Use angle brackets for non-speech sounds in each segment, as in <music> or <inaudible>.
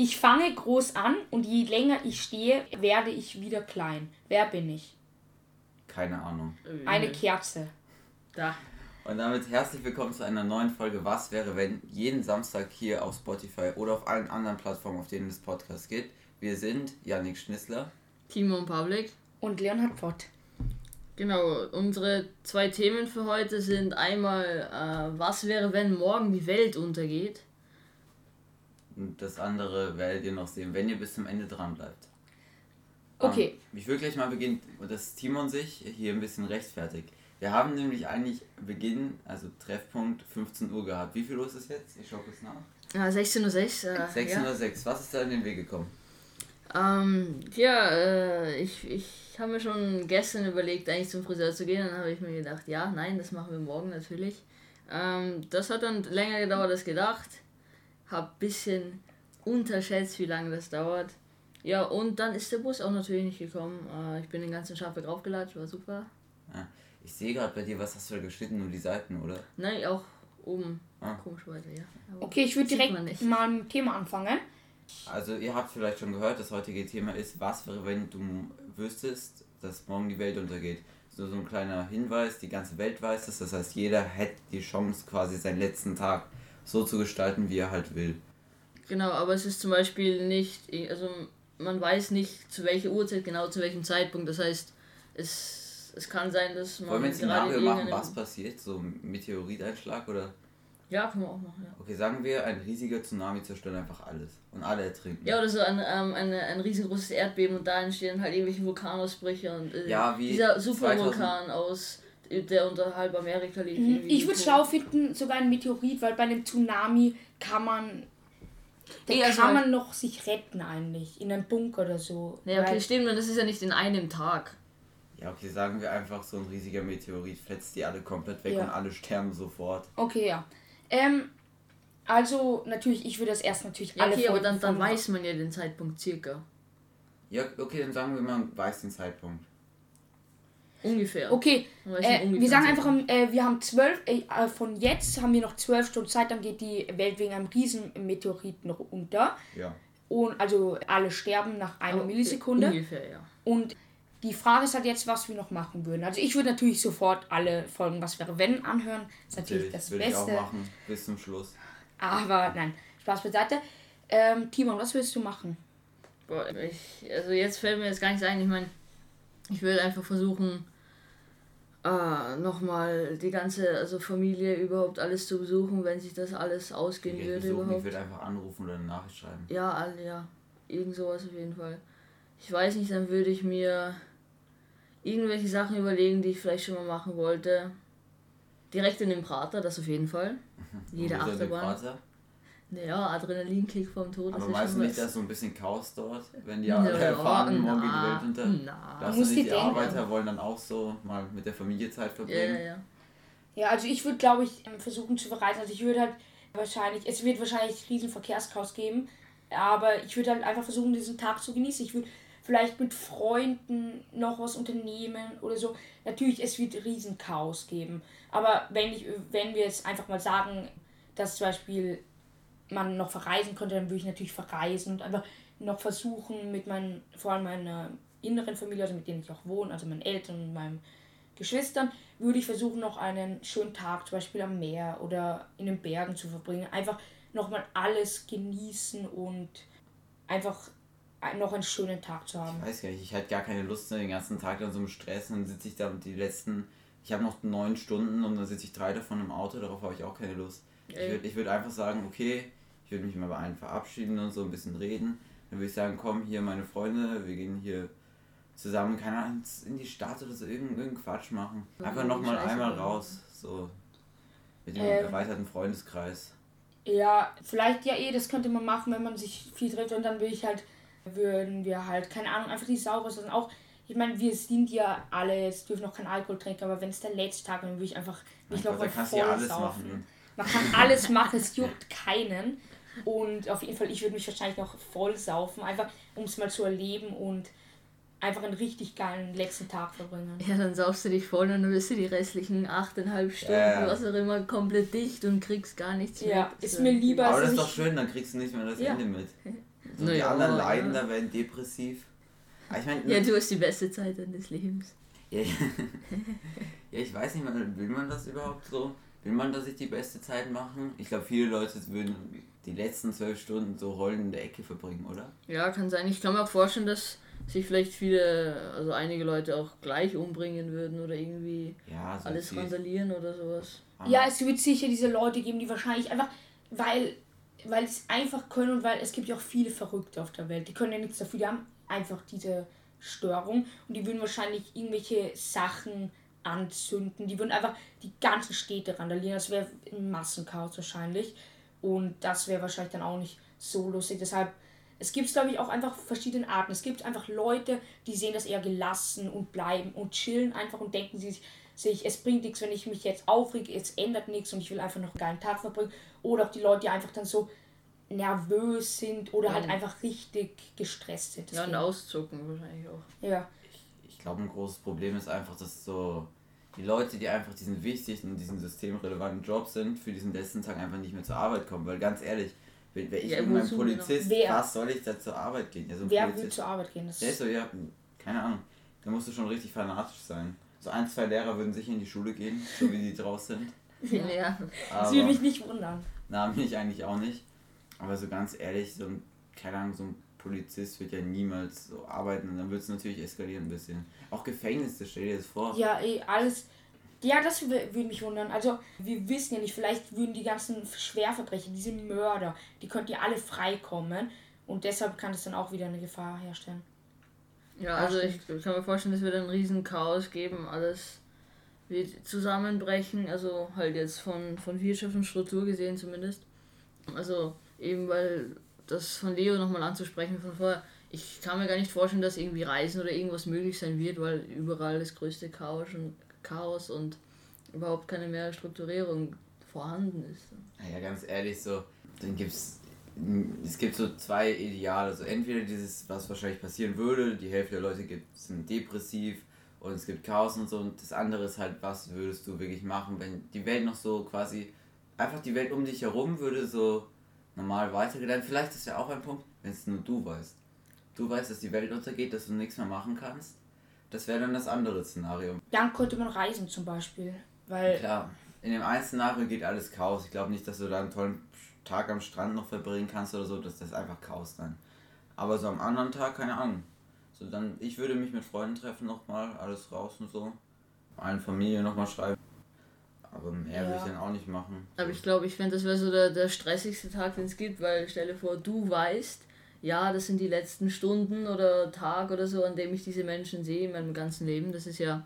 Ich fange groß an und je länger ich stehe, werde ich wieder klein. Wer bin ich? Keine Ahnung. Eine Kerze. Da. Und damit herzlich willkommen zu einer neuen Folge Was wäre wenn jeden Samstag hier auf Spotify oder auf allen anderen Plattformen, auf denen es Podcasts gibt. Wir sind Yannick Schnissler. Timo und Pavlik. Und Leonhard Pott. Genau, unsere zwei Themen für heute sind einmal, äh, was wäre, wenn morgen die Welt untergeht? Und das andere werdet ihr noch sehen, wenn ihr bis zum Ende dran bleibt. Okay. Ähm, ich will gleich mal beginnen, dass Timon sich hier ein bisschen rechtfertigt. Wir haben nämlich eigentlich Beginn, also Treffpunkt 15 Uhr gehabt. Wie viel Uhr ist es jetzt? Ich schaue kurz nach. Ja, 16.06 Uhr. Äh, 16.06 Uhr. Was ist da in den Weg gekommen? Ähm, ja, äh, ich, ich habe mir schon gestern überlegt, eigentlich zum Friseur zu gehen. Dann habe ich mir gedacht, ja, nein, das machen wir morgen natürlich. Ähm, das hat dann länger gedauert als gedacht. Hab ein bisschen unterschätzt, wie lange das dauert. Ja, und dann ist der Bus auch natürlich nicht gekommen. Äh, ich bin den ganzen Schafweg raufgelatscht, war super. Ja. Ich sehe gerade bei dir, was hast du da geschnitten? Nur die Seiten, oder? Nein, auch oben. Ah. Komischerweise, ja. Aber Okay, ich würde direkt mal mit dem Thema anfangen. Also ihr habt vielleicht schon gehört, das heutige Thema ist, was wäre, wenn du wüsstest, dass morgen die Welt untergeht. So, so ein kleiner Hinweis, die ganze Welt weiß es, das heißt jeder hätte die Chance quasi seinen letzten Tag so zu gestalten, wie er halt will. Genau, aber es ist zum Beispiel nicht, also man weiß nicht zu welcher Uhrzeit, genau zu welchem Zeitpunkt. Das heißt, es, es kann sein, dass man Wollen wir ein gerade Szenario machen, was passiert? So ein Meteoriteinschlag oder? Ja, können wir auch machen, ja. Okay, sagen wir, ein riesiger Tsunami zerstört einfach alles und alle ertrinken. Ja, oder so ein, ähm, eine, ein riesengroßes Erdbeben und da entstehen halt irgendwelche Vulkanausbrüche und äh, Ja, wie dieser 2000 Supervulkan aus, der unter halb Amerika liegt. Mhm. Ich würde schlau finden, sogar ein Meteorit, weil bei einem Tsunami kann man. Da Nee, also kann man noch sich retten eigentlich. In einem Bunker oder so. Nee, okay, stimmt, und das ist ja nicht in einem Tag. Ja, okay, sagen wir einfach, so ein riesiger Meteorit fetzt die alle komplett weg Ja. und alle sterben sofort. Okay, ja. Ähm, also natürlich, ich würde das erst natürlich Ja, alle okay, aber dann, dann weiß man ja den Zeitpunkt circa. Ja, okay, dann sagen wir, man weiß den Zeitpunkt. Ungefähr. Okay, äh, den ungefähren wir sagen einfach, Zeitpunkt. äh, wir haben zwölf, äh, äh, von jetzt haben wir noch zwölf Stunden Zeit, dann geht die Welt wegen einem riesen Meteoriten noch unter. Ja. Und also alle sterben nach einer Aber, äh, Millisekunde. Ungefähr, ja. Und die Frage ist halt jetzt, was wir noch machen würden. Also ich würde natürlich sofort alle Folgen Was wäre wenn anhören. Das ist natürlich das würde ich auch Beste. machen, bis zum Schluss. Aber nein, Spaß beiseite. Ähm, Timon, was willst du machen? Boah, ich, also jetzt fällt mir jetzt gar nichts ein. Ich meine, ich würde einfach versuchen, äh, nochmal die ganze also Familie überhaupt alles zu besuchen, wenn sich das alles ausgehen Ich, würde besuchen, ich überhaupt. würde einfach anrufen oder eine Nachricht schreiben. Ja, alle, ja. Irgend sowas auf jeden Fall. Ich weiß nicht, dann würde ich mir irgendwelche Sachen überlegen, die ich vielleicht schon mal machen wollte. Direkt in den Prater, das auf jeden Fall. Jede sind im Achterbahn. Naja, Adrenalinkick vom Tod. Aber ist weißt du nicht, dass so ein bisschen Chaos dort, wenn die Ja, alle <laughs> erfahren, morgen geht die Welt unter? na. Die nicht, die denken. Arbeiter wollen dann auch so mal mit der Familie Zeit Ja, verbringen? ja, ja. Ja, also ich würde, glaube ich, ähm, versuchen zu verreisen. Also ich würde halt wahrscheinlich, es wird wahrscheinlich riesen Verkehrschaos geben, aber ich würde halt einfach versuchen, diesen Tag zu genießen. Ich würde vielleicht mit Freunden noch was unternehmen oder so. Natürlich, es wird riesen Chaos geben. Aber wenn, ich, wenn wir jetzt einfach mal sagen, dass zum Beispiel man noch verreisen könnte, dann würde ich natürlich verreisen und einfach noch versuchen mit meinen, vor allem meiner inneren Familie, also mit denen ich auch wohne, also meinen Eltern und meinen Geschwistern, würde ich versuchen, noch einen schönen Tag zum Beispiel am Meer oder in den Bergen zu verbringen. Einfach nochmal alles genießen und einfach ein- noch einen schönen Tag zu haben. Ich weiß gar nicht, ich hätte gar keine Lust, den ganzen Tag dann so im Stress und dann sitze ich da und die letzten, ich habe noch neun Stunden und dann sitze ich drei davon im Auto, darauf habe ich auch keine Lust. Ich würde ich würd einfach sagen, okay, ich würde mich mal bei allen verabschieden und so ein bisschen reden. Dann würde ich sagen, komm hier meine Freunde, wir gehen hier zusammen, keine Ahnung, in die Stadt oder so, irgendeinen Quatsch machen. Einfach nochmal einmal raus, so mit dem Ähm. erweiterten Freundeskreis. Ja, vielleicht ja eh, das könnte man machen, wenn man sich viel trifft und dann würde ich halt, würden wir halt, keine Ahnung, einfach die Sau rauslassen. Auch, ich meine, wir sind ja alle, jetzt dürfen noch keinen Alkohol trinken, aber wenn es der letzte Tag ist, dann würde ich einfach mich Mein noch Gott, mal da kannst du voll saufen. machen. Man kann alles machen, es juckt keinen. Und auf jeden Fall, ich würde mich wahrscheinlich noch voll saufen, einfach um es mal zu erleben und einfach einen richtig geilen letzten Tag verbringen. Ja, dann saufst du dich voll und dann bist du die restlichen 8,5 Stunden, Ja. was auch immer, komplett dicht und kriegst gar nichts Ja, mit. ist So. mir lieber- Aber das ist ich- doch schön, dann kriegst du nicht mehr das Ja. Ende mit. So die Naja, anderen ja. Leidender werden depressiv. Ich meine, Ja, du hast die beste Zeit deines Lebens. Ja, ja. <laughs> ja, ich weiß nicht, will man das überhaupt so? Will man da sich die beste Zeit machen? Ich glaube, viele Leute würden die letzten zwölf Stunden so heulend in der Ecke verbringen, oder? Ja, kann sein. Ich kann mir auch vorstellen, dass sich vielleicht viele, also einige Leute auch gleich umbringen würden oder irgendwie Ja, so alles randalieren oder sowas. Ja, es wird sicher diese Leute geben, die wahrscheinlich einfach, weil, weil sie es einfach können und weil es gibt ja auch viele Verrückte auf der Welt. Die können ja nichts dafür, die haben einfach diese Störung und die würden wahrscheinlich irgendwelche Sachen anzünden. Die würden einfach die ganzen Städte randalieren. Das wäre ein Massenchaos wahrscheinlich. Und das wäre wahrscheinlich dann auch nicht so lustig. Deshalb, es gibt, glaube ich, auch einfach verschiedene Arten. Es gibt einfach Leute, die sehen das eher gelassen und bleiben und chillen einfach und denken sich, sich, es bringt nichts, wenn ich mich jetzt aufrege, es ändert nichts und ich will einfach noch einen geilen Tag verbringen. Oder auch die Leute, die einfach dann so nervös sind oder halt einfach richtig gestresst sind. Ja, und Deswegen- auszucken wahrscheinlich auch. ja. Ich glaube, ein großes Problem ist einfach, dass so die Leute, die einfach diesen wichtigen, diesen systemrelevanten Job sind, für diesen letzten Tag einfach nicht mehr zur Arbeit kommen. Weil ganz ehrlich, wäre ich Ja, irgendein Polizist? Wer- was soll ich da zur Arbeit gehen? Ja, so ein Wer will Polizist, zur Arbeit gehen? Das der ist so, ja, keine Ahnung. Da musst du schon richtig fanatisch sein. So ein, zwei Lehrer würden sicher in die Schule gehen, so wie die draus sind. <laughs> Ja. ja. das Aber, würde mich nicht wundern. na, mich eigentlich auch nicht. Aber so ganz ehrlich, so ein, keine Ahnung, so ein Polizist wird ja niemals so arbeiten und dann wird es natürlich eskalieren ein bisschen. Auch Gefängnisse, stell dir das vor. Ja, eh, alles. Ja, das wür- würde mich wundern. Also, wir wissen ja nicht, vielleicht würden die ganzen Schwerverbrecher, diese Mörder, die könnten ja alle freikommen. Und deshalb kann es dann auch wieder eine Gefahr herstellen. Ja, also ich kann mir vorstellen, es wird ein riesen Chaos geben, alles wird zusammenbrechen, also halt jetzt von, von Wirtschaft und Struktur gesehen zumindest. Also eben weil das von Leo nochmal anzusprechen von vorher, ich kann mir gar nicht vorstellen, dass irgendwie Reisen oder irgendwas möglich sein wird, weil überall das größte Chaos und, Chaos und überhaupt keine mehr Strukturierung vorhanden ist. Naja, ganz ehrlich, so, dann gibt's. Es gibt so zwei Ideale. So entweder dieses, was wahrscheinlich passieren würde, die Hälfte der Leute gibt, sind depressiv und es gibt Chaos und so. Und das andere ist halt, was würdest du wirklich machen, wenn die Welt noch so quasi, einfach die Welt um dich herum würde so normal weitergehen. Dann Vielleicht ist ja auch ein Punkt, wenn es nur du weißt. Du weißt, dass die Welt untergeht, dass du nichts mehr machen kannst. Das wäre dann das andere Szenario. Dann könnte man reisen zum Beispiel. Weil, Klar, in dem einen Szenario geht alles Chaos. Ich glaube nicht, dass du da einen tollen Tag am Strand noch verbringen kannst oder so. Das ist einfach Chaos dann. Aber so am anderen Tag, keine Ahnung. So dann, ich würde mich mit Freunden treffen nochmal, alles raus und so. Allen Familie nochmal schreiben. Aber mehr würde ich Ja. dann auch nicht machen. Aber ich glaube, ich finde, das wäre so der, der stressigste Tag, den es gibt, weil stell dir vor, du weißt, ja, das sind die letzten Stunden oder Tag oder so, an dem ich diese Menschen sehe in meinem ganzen Leben. Das ist ja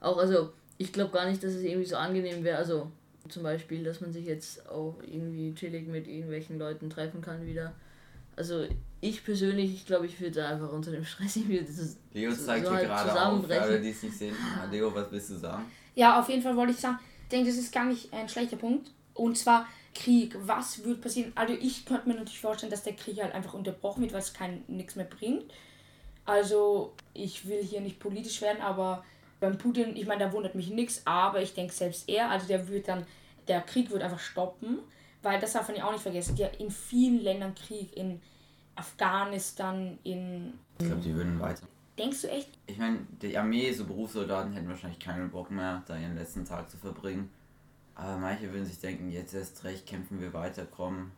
auch, also ich glaube gar nicht, dass es irgendwie so angenehm wäre. Also zum Beispiel, dass man sich jetzt auch irgendwie chillig mit irgendwelchen Leuten treffen kann wieder. Also ich persönlich, ich glaube, ich würde einfach unter dem Stress irgendwie das, Leo so- zeigt so hier halt gerade auf, alle, die es nicht sehen. Leo, was willst du sagen? ja, auf jeden Fall wollte ich sagen, ich denke, das ist gar nicht ein schlechter Punkt. Und zwar Krieg. Was würde passieren? Also, ich könnte mir natürlich vorstellen, dass der Krieg halt einfach unterbrochen wird, weil es kein nichts mehr bringt. Also, ich will hier nicht politisch werden, aber beim Putin, ich meine, da wundert mich nichts, aber ich denke selbst er, also der wird dann, der Krieg wird einfach stoppen, weil das darf man ja auch nicht vergessen, ja in vielen Ländern Krieg, in Afghanistan, in. Ich glaube, die würden weiter. Denkst du echt? Ich meine, die Armee, so Berufssoldaten hätten wahrscheinlich keinen Bock mehr, da ihren letzten Tag zu verbringen. Aber manche würden sich denken, jetzt erst recht kämpfen wir weiter, komm.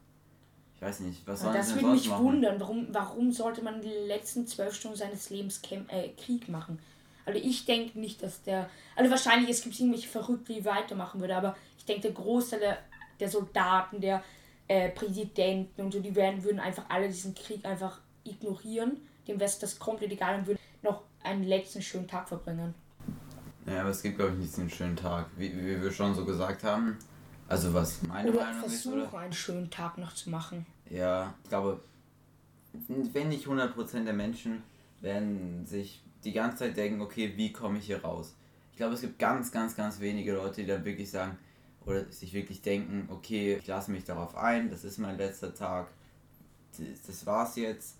Ich weiß nicht, was sollen Das würde mich machen? wundern, warum, warum sollte man die letzten zwölf Stunden seines Lebens Kämp äh, Krieg machen? Also ich denke nicht, dass der. Also wahrscheinlich, es gibt irgendwelche Verrückte, die weitermachen würde, aber ich denke, der Großteil der, der Soldaten, der äh, Präsidenten und so, die werden, würden einfach alle diesen Krieg einfach ignorieren. Dem wäre das komplett egal und würden noch einen letzten schönen Tag verbringen. Ja, aber es gibt, glaube ich, nicht so einen schönen Tag, wie, wie wir schon so gesagt haben. Also was meine Oder Meinung ist, oder? versuchen, einen schönen Tag noch zu machen. Ja, ich glaube, wenn nicht 100% der Menschen werden sich die ganze Zeit denken, okay, wie komme ich hier raus? Ich glaube, es gibt ganz, ganz, ganz wenige Leute, die dann wirklich sagen, oder sich wirklich denken, okay, ich lasse mich darauf ein, das ist mein letzter Tag, das, das war's jetzt,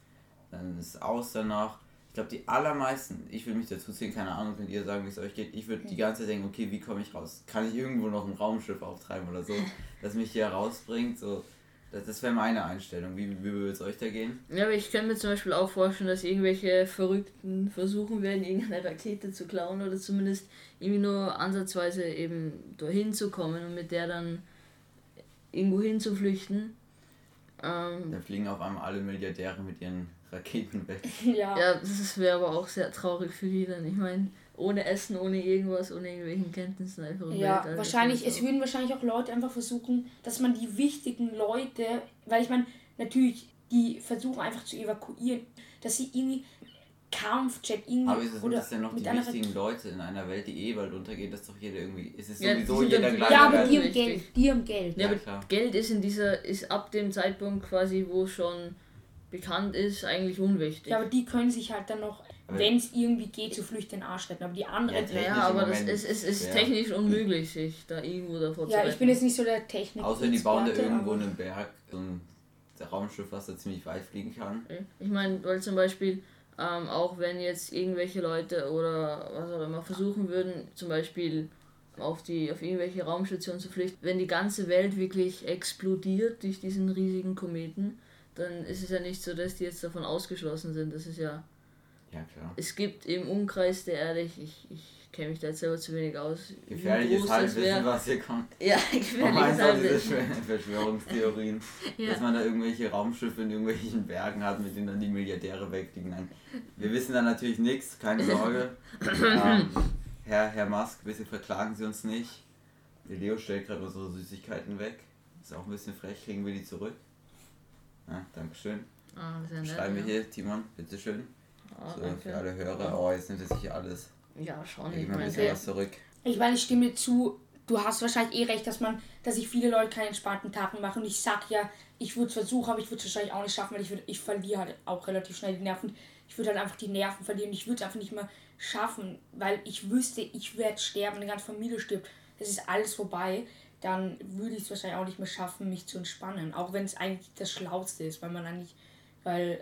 dann ist aus danach. Ich glaube, die allermeisten, ich würde mich dazu zählen, keine Ahnung, wenn ihr sagen, wie es euch geht, ich würde die ganze Zeit denken, okay, wie komme ich raus? Kann ich irgendwo noch ein Raumschiff auftreiben oder so, <laughs> das mich hier rausbringt? So, Das, das wäre meine Einstellung. Wie, wie würde es euch da gehen? Ja, aber ich kann mir zum Beispiel auch vorstellen, dass irgendwelche Verrückten versuchen werden, irgendeine Rakete zu klauen oder zumindest irgendwie nur ansatzweise eben dahin zu kommen und mit der dann irgendwo hinzuflüchten. Ähm, Da fliegen auf einmal alle Milliardäre mit ihren Raketen weg. <laughs> Ja. ja, das wäre aber auch sehr traurig für die dann. Ich meine, ohne Essen, ohne irgendwas, ohne irgendwelchen Kenntnissen einfach im Ja, Weltall. wahrscheinlich, Das es würden wahrscheinlich auch Leute einfach versuchen, dass man die wichtigen Leute, weil ich meine, natürlich, die versuchen einfach zu evakuieren, dass sie irgendwie Kampfjet irgendwie Aber ist es oder nicht denn noch die wichtigen Leute in einer Welt, die eh bald untergeht, dass doch jeder irgendwie. Es ist Ja, sowieso die sind jeder gleich. Ja, aber die haben. Geld, die haben Geld. Ja, Ja, aber klar. Geld ist in dieser, ist ab dem Zeitpunkt quasi, wo schon bekannt ist, eigentlich unwichtig. Ja, aber die können sich halt dann noch, wenn es irgendwie geht, zu flüchten den Arsch retten. Aber die anderen. Ja, Ja, Ja, aber das ist, es ist schwer. technisch unmöglich, sich da irgendwo davor zu ich retten. bin jetzt nicht so der Technik. Außer die bauen da irgendwo einen Berg, so ein Raumschiff, was da ziemlich weit fliegen kann. Ich meine, weil zum Beispiel, ähm, auch wenn jetzt irgendwelche Leute oder was auch immer versuchen würden, zum Beispiel auf die auf irgendwelche Raumstationen zu flüchten, wenn die ganze Welt wirklich explodiert durch diesen riesigen Kometen, dann ist es ja nicht so, dass die jetzt davon ausgeschlossen sind. Das ist ja, Ja, klar. es gibt im Umkreis der Erde, ich, ich, ich kenne mich da jetzt selber zu wenig aus, Gefährliches Halbwissen, was hier kommt. <laughs> Ja, gefährliches diese Halbwissen. Verschwör- Verschwörungstheorien? <laughs> Ja. Dass man da irgendwelche Raumschiffe in irgendwelchen Bergen hat, mit denen dann die Milliardäre wegfliegen. Nein, wir wissen da natürlich nichts, keine Sorge. <laughs> ähm, Herr, Herr Musk, bitte verklagen Sie uns nicht. Der Leo stellt gerade unsere Süßigkeiten weg. Ist auch ein bisschen frech, kriegen wir die zurück. Ja, Dankeschön. Ah, sehr nett, Schreiben wir ja. hier, Timon, bitteschön. Ah, So, danke. für alle Hörer. Oh, jetzt nimmt er sich alles. Ja, schon. Ich mal ein meine, bisschen was zurück. Ich meine, ich stimme dir zu. Du hast wahrscheinlich eh recht, dass man, dass sich viele Leute keine entspannten Tage machen. Und ich sag ja, ich würde es versuchen, aber ich würde es wahrscheinlich auch nicht schaffen, weil ich, würd, ich verliere halt auch relativ schnell die Nerven. Ich würde halt einfach die Nerven verlieren. Ich würde es einfach nicht mehr schaffen, weil ich wüsste, ich werde sterben, eine ganze Familie stirbt. Es ist alles vorbei. Dann würde ich es wahrscheinlich auch nicht mehr schaffen, mich zu entspannen. Auch wenn es eigentlich das Schlauste ist, weil man eigentlich, weil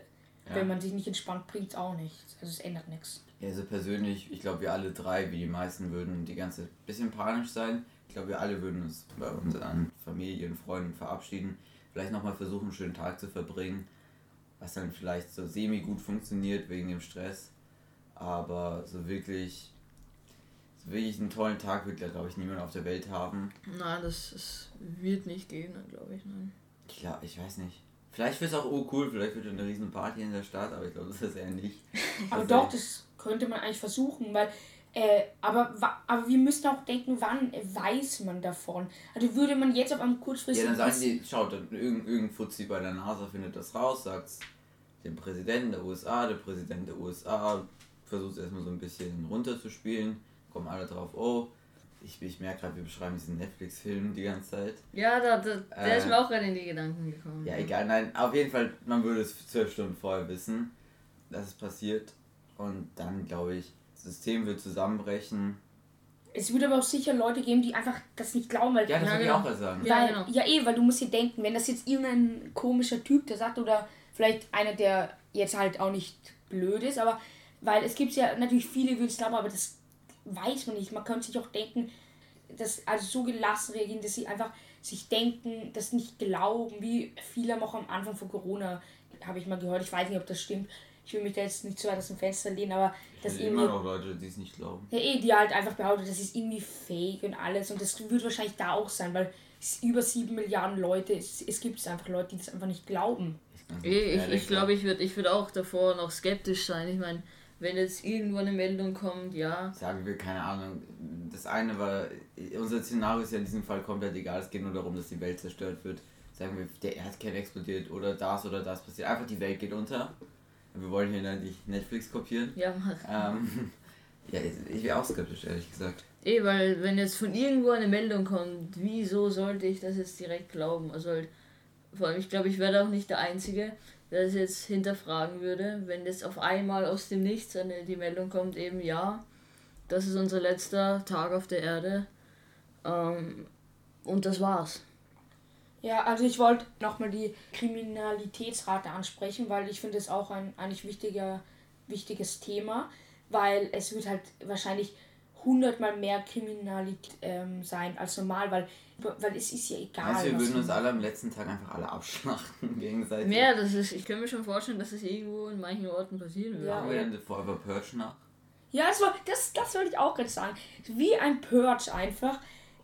Ja. wenn man sich nicht entspannt, bringt es auch nichts. Also es ändert nichts. Ja, also persönlich, ich glaube, wir alle drei, wie die meisten, würden die ganze bisschen panisch sein. Ich glaube, wir alle würden uns bei unseren Familien, Freunden verabschieden. Vielleicht nochmal versuchen, einen schönen Tag zu verbringen. Was dann vielleicht so semi gut funktioniert wegen dem Stress. Aber so wirklich, wirklich einen tollen Tag wird, glaube ich, niemand auf der Welt haben. Nein, das, das wird nicht gehen, glaube ich. Nein. Ich glaube, ich weiß nicht. Vielleicht wird es auch oh cool, vielleicht wird eine riesen Party in der Stadt, aber ich glaube, das ist eher nicht. <laughs> Aber Also- doch, das könnte man eigentlich versuchen, weil. Äh, aber, aber wir müssen auch denken, wann weiß man davon? Also würde man jetzt auf einem Ja, kurzfristigen. dann sagen die, schaut, dann irgendein, irgendein Fuzzi bei der NASA findet das raus, sagt's dem Präsidenten der USA, der Präsident der USA versucht erstmal so ein bisschen runterzuspielen, kommen alle drauf, oh, ich, ich merke gerade, wir beschreiben diesen Netflix-Film die ganze Zeit. Ja, da, da, der Äh, ist mir auch gerade in die Gedanken gekommen. Ja, egal, nein, auf jeden Fall, man würde es zwölf Stunden vorher wissen, dass es passiert und dann, glaube ich, das System wird zusammenbrechen. es würde aber auch sicher Leute geben, die einfach das nicht glauben, weil. Ja, das Ja, würde ich auch sagen. Ja, weil, genau. ja, eh, weil du musst dir denken, wenn das jetzt irgendein komischer Typ, der sagt, oder vielleicht einer, der jetzt halt auch nicht blöd ist, aber weil es gibt ja natürlich viele, die es glauben, aber das weiß man nicht. Man könnte sich auch denken, dass also so gelassen reagieren, dass sie einfach sich denken, das nicht glauben, wie viele haben auch am Anfang von Corona, habe ich mal gehört, ich weiß nicht, ob das stimmt. Ich will mich da jetzt nicht zu weit aus dem Fenster lehnen, aber das Es irgendwie. immer noch Leute, die es nicht glauben. Ja, eh, die halt einfach behauptet, das ist irgendwie fake und alles. Und das wird wahrscheinlich da auch sein, weil es über sieben Milliarden Leute, es, es gibt einfach Leute, die das einfach nicht glauben. Ganz Ich, ich, ehrlich, ich glaube, ich würde ich würd auch davor noch skeptisch sein. Ich meine, wenn jetzt irgendwo eine Meldung kommt, ja, Sagen wir, keine Ahnung. Das eine war, unser Szenario ist ja in diesem Fall komplett egal. Es geht nur darum, dass die Welt zerstört wird. Sagen wir, der Erdkern explodiert oder das oder das passiert. Einfach die Welt geht unter. Wir wollen hier nicht Netflix kopieren. ja, mach. Ähm, ja, ich wäre auch skeptisch, ehrlich gesagt. Eh, weil wenn jetzt von irgendwo eine Meldung kommt, wieso sollte ich das jetzt direkt glauben? Also halt, vor allem, ich glaube, ich werde auch nicht der Einzige, das jetzt hinterfragen würde, wenn jetzt auf einmal aus dem Nichts eine, die Meldung kommt, eben ja, das ist unser letzter Tag auf der Erde. Ähm, und das war's. Ja, also ich wollte nochmal die Kriminalitätsrate ansprechen, weil ich finde es auch ein eigentlich wichtiger, wichtiges Thema, weil es wird halt wahrscheinlich hundertmal mehr Kriminalität ähm, sein als normal, weil weil es ist ja egal. Du, wir würden uns alle am letzten Tag einfach alle abschlachten <laughs> gegenseitig? Ja, das ist, ich kann mir schon vorstellen, dass es irgendwo in manchen Orten passieren würde. Ja. Machen wir dann Forever Purge nach? Ja, das, war, das, das wollte ich auch gerade sagen. Wie ein Purge einfach.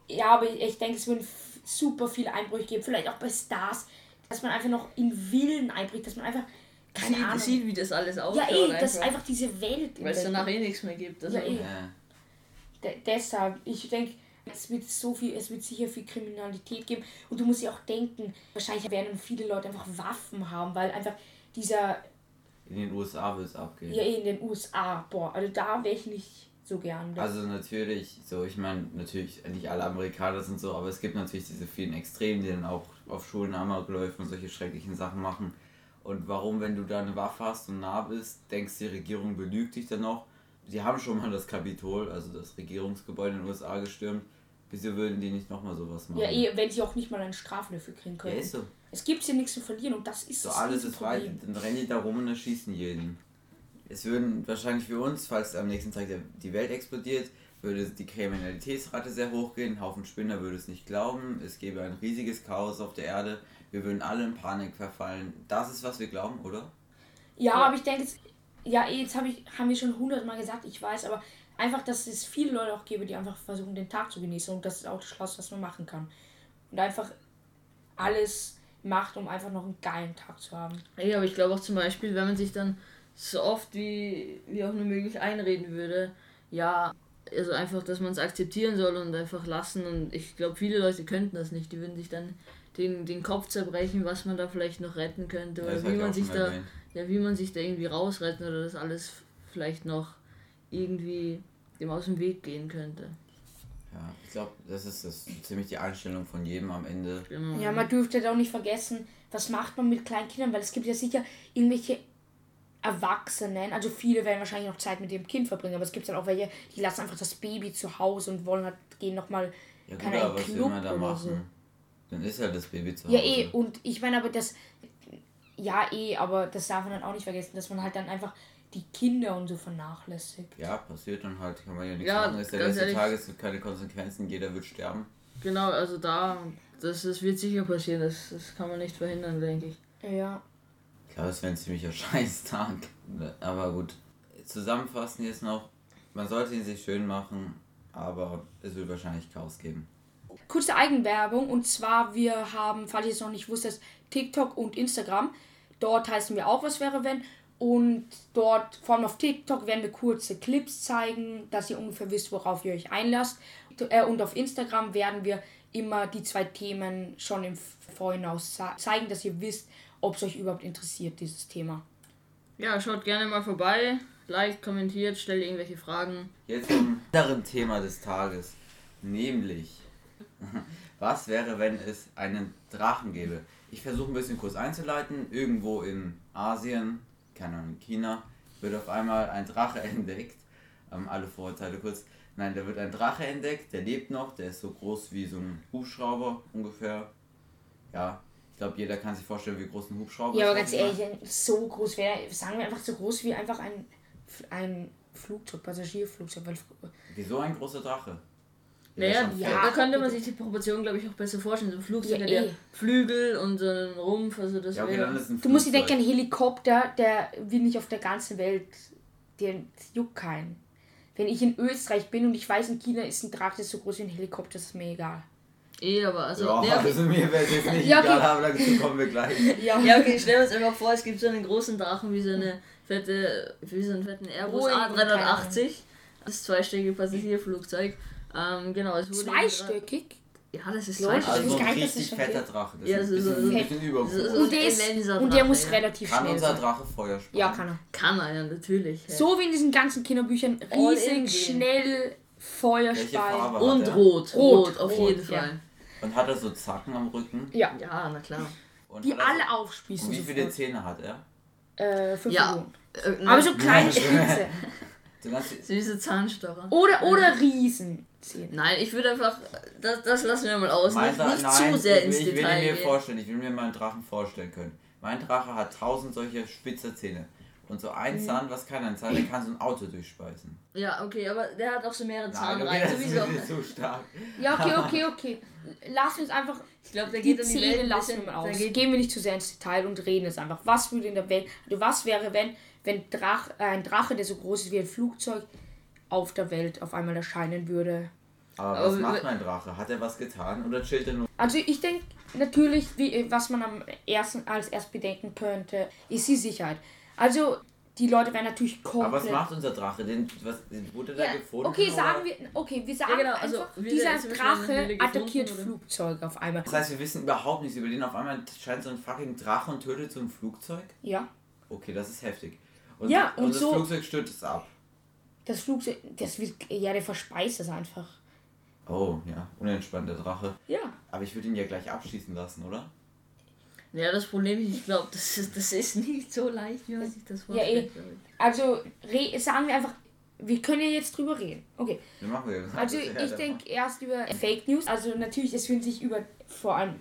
Ja, aber ich, ich denke, es würden super viele Einbrüche geben. Vielleicht auch bei Stars. Dass man einfach noch in Villen einbricht. Dass man einfach. Keine sieht, Ahnung. sieht, wie das alles ja, ausschaut. eh, dass einfach. diese Welt. Weil es danach eh nichts mehr gibt. Also, Ja, eh. Ja. De deshalb, ich denke, es wird so viel, es wird sicher viel Kriminalität geben. Und du musst ja auch denken, wahrscheinlich werden viele Leute einfach Waffen haben, weil einfach dieser, In den USA wird es abgehen. ja in den USA, boah, also da wäre ich nicht so gern. Also natürlich, so ich meine, natürlich nicht alle Amerikaner sind so, aber es gibt natürlich diese vielen Extremen, die dann auch auf Schulen Amokläufe und solche schrecklichen Sachen machen. Und warum, wenn du da eine Waffe hast und nah bist, denkst die Regierung belügt dich dann noch? Die haben schon mal das Kapitol, also das Regierungsgebäude in den USA gestürmt. Wieso würden die nicht nochmal sowas machen? ja, eh, wenn sie auch nicht mal eine Strafe dafür kriegen Ja, können. ist so. Es gibt hier nichts zu verlieren und das ist So das alles ist weit, dann rennen die da rum und erschießen jeden. Es würden wahrscheinlich für uns, falls am nächsten Tag die Welt explodiert, würde die Kriminalitätsrate sehr hoch gehen. Ein Haufen Spinner würde es nicht glauben. Es gäbe ein riesiges Chaos auf der Erde. Wir würden alle in Panik verfallen. Das ist, was wir glauben, oder? Ja, aber ich denke, ja, jetzt hab ich, haben wir schon hundertmal gesagt, ich weiß, aber einfach, dass es viele Leute auch gäbe, die einfach versuchen, den Tag zu genießen und das ist auch das Schloss, was man machen kann. Und einfach alles macht, um einfach noch einen geilen Tag zu haben. Ja, aber ich glaube auch zum Beispiel, wenn man sich dann so oft wie, wie auch nur möglich einreden würde, ja, also einfach, dass man es akzeptieren soll und einfach lassen. Und ich glaube, viele Leute könnten das nicht. Die würden sich dann den, den Kopf zerbrechen, was man da vielleicht noch retten könnte. Oder Das wie ich man sich da, erwähnt. Ja, wie man sich da irgendwie rausretten oder das alles vielleicht noch irgendwie dem aus dem Weg gehen könnte. Ja, ich glaube, das ist das ziemlich die Einstellung von jedem am Ende. Genau. Ja, man dürfte halt auch nicht vergessen, was macht man mit kleinen Kindern, weil es gibt ja sicher irgendwelche Erwachsenen, also viele werden wahrscheinlich noch Zeit mit ihrem Kind verbringen, aber es gibt dann auch welche, die lassen einfach das Baby zu Hause und wollen halt gehen nochmal Ja gut, Keine aber was will Club man da machen? so. Dann ist halt das Baby zu Hause. Ja, eh, und ich meine aber das. Ja, eh, aber das darf man dann auch nicht vergessen, dass man halt dann einfach die Kinder und so vernachlässigt. Ja, passiert dann halt, kann man ja nichts Ja, machen. Ist der letzte ehrlich. Tag, es gibt keine Konsequenzen, jeder wird sterben. Genau, also da, das, das wird sicher passieren. Das, das kann man nicht verhindern, denke ich. Ja. Ich glaube, es wäre ein ziemlicher <laughs> Scheißtag. Aber gut. Zusammenfassen jetzt noch. Man sollte ihn sich schön machen, aber es wird wahrscheinlich Chaos geben. Kurze Eigenwerbung und zwar, wir haben, falls ihr es noch nicht wusstet, TikTok und Instagram. Dort heißen wir auch, was wäre wenn. Und dort, vor allem auf TikTok, werden wir kurze Clips zeigen, dass ihr ungefähr wisst, worauf ihr euch einlasst. Äh, Und auf Instagram werden wir immer die zwei Themen schon im Vorhinaus ze- zeigen, dass ihr wisst, ob es euch überhaupt interessiert, dieses Thema. Ja, schaut gerne mal vorbei, liked, kommentiert, stellt irgendwelche Fragen. Jetzt zum anderen Thema des Tages. Nämlich, <laughs> was wäre, wenn es einen Drachen gäbe? Ich versuche ein bisschen kurz einzuleiten. Irgendwo in Asien, keine Ahnung, in China, wird auf einmal ein Drache <laughs> entdeckt. Ähm, alle Vorurteile kurz. Nein, da wird ein Drache entdeckt, der lebt noch, der ist so groß wie so ein Hubschrauber ungefähr. Ja, ich glaube, jeder kann sich vorstellen, wie groß ein Hubschrauber Ja, ist. aber ganz ehrlich, so groß wäre, sagen wir einfach so groß wie einfach ein, ein Flugzeug, Passagierflugzeug. Wieso ein großer Drache? Der Naja, ja. da könnte man sich die Proportionen, glaube ich, auch besser vorstellen. So ein Flugzeug Ja, hat ja eh. Flügel und so einen Rumpf, also das Ja, okay, wäre... du musst dir denken, ein Helikopter, der will nicht auf der ganzen Welt, der juckt keinen. Wenn ich in Österreich bin und ich weiß, in China ist ein Drache so groß wie ein Helikopter, ist mir egal. Eh, aber also... Ja, ja, okay. also mir wäre es jetzt nicht Ja, okay. egal, aber dazu kommen wir gleich. <laughs> Ja, Ja, okay, stellen wir uns einfach vor, es gibt so einen großen Drachen wie so eine fette, wie so einen fetten Airbus Boeing, A380. Das zweistöckige Passagierflugzeug. Ähm, genau, es wurde Zweistöckig. Ja, das ist zweistöckig. Also so ein das richtig fetter. Drache. Das Ja, ist so- ein bisschen, so- ein bisschen übergroß. so- so- Und der, ist, und der muss ja. relativ Kann schnell unser sein. Drache Feuer spannen? Ja, kann er. Kann er ja, natürlich. Ja. So wie in diesen ganzen Kinderbüchern, riesig, schnell, Feuer hat Und rot, Rot, rot, auf rot, jeden ja. Fall. Und hat er so Zacken am Rücken? Ja, Ja, na klar. Und die alle so, aufspießen. Und wie viele sofort. Zähne hat er? Äh, fünf Ja. Millionen. Äh, Aber so kleine Ja. Spitze. <laughs> So Süße Zahnstocher. Oder, oder Riesenzähne. Nein, ich würde einfach, das, das lassen wir mal aus. mein Nicht, nicht nein, zu sehr ins will- ich will Detail mir gehen. vorstellen, ich will mir mal einen Drachen vorstellen können. Mein Drache hat tausend solcher spitzer Zähne. Und so Mhm. ein Zahn, was kann ein Zahn? Der kann so ein Auto durchspeisen. Ja, okay, aber der hat auch so mehrere Nein, okay, Zahnreihen, das ist zu stark. Ja, okay, okay, okay. Lass uns einfach Ich glaube, da die geht die Ziele Welt lassen bisschen, wir da aus. Gehen wir nicht zu sehr ins Detail und reden es einfach. Was würde in der Welt, also was wäre, wenn, wenn Drach, äh, ein Drache, der so groß ist wie ein Flugzeug, auf der Welt auf einmal erscheinen würde? Aber Aber was macht mein Drache? Hat er was getan oder chillt er nur? Also ich denke natürlich, wie, was man am ersten als erst bedenken könnte, ist die Sicherheit. Also die Leute werden natürlich komplett. Aber was macht unser Drache? Den, was, den wurde da Ja, gefunden? okay, oder? sagen wir, okay, wir sagen genau, also einfach, dieser Drache attackiert oder? Flugzeuge auf einmal. Das heißt, wir wissen überhaupt nichts über den. Auf einmal scheint so ein fucking Drache und tötet so ein Flugzeug. Ja, Okay, das ist heftig. Und, Ja, und und das so- Flugzeug stürzt es ab. das Flugzeug, das wird, ja, der verspeist es einfach. Oh, ja, unentspannter Drache. Ja. Aber ich würde ihn ja gleich abschießen lassen, oder? Ja, das Problem ist, ich glaube, das ist, das ist nicht so leicht, wie man sich das Ja, eh. vorstellt. ich. Also re sagen wir einfach, wir können ja jetzt drüber reden. Okay. <laughs> Also ja ich denke erst über Fake News. Also natürlich, es finden sich über, vor allem,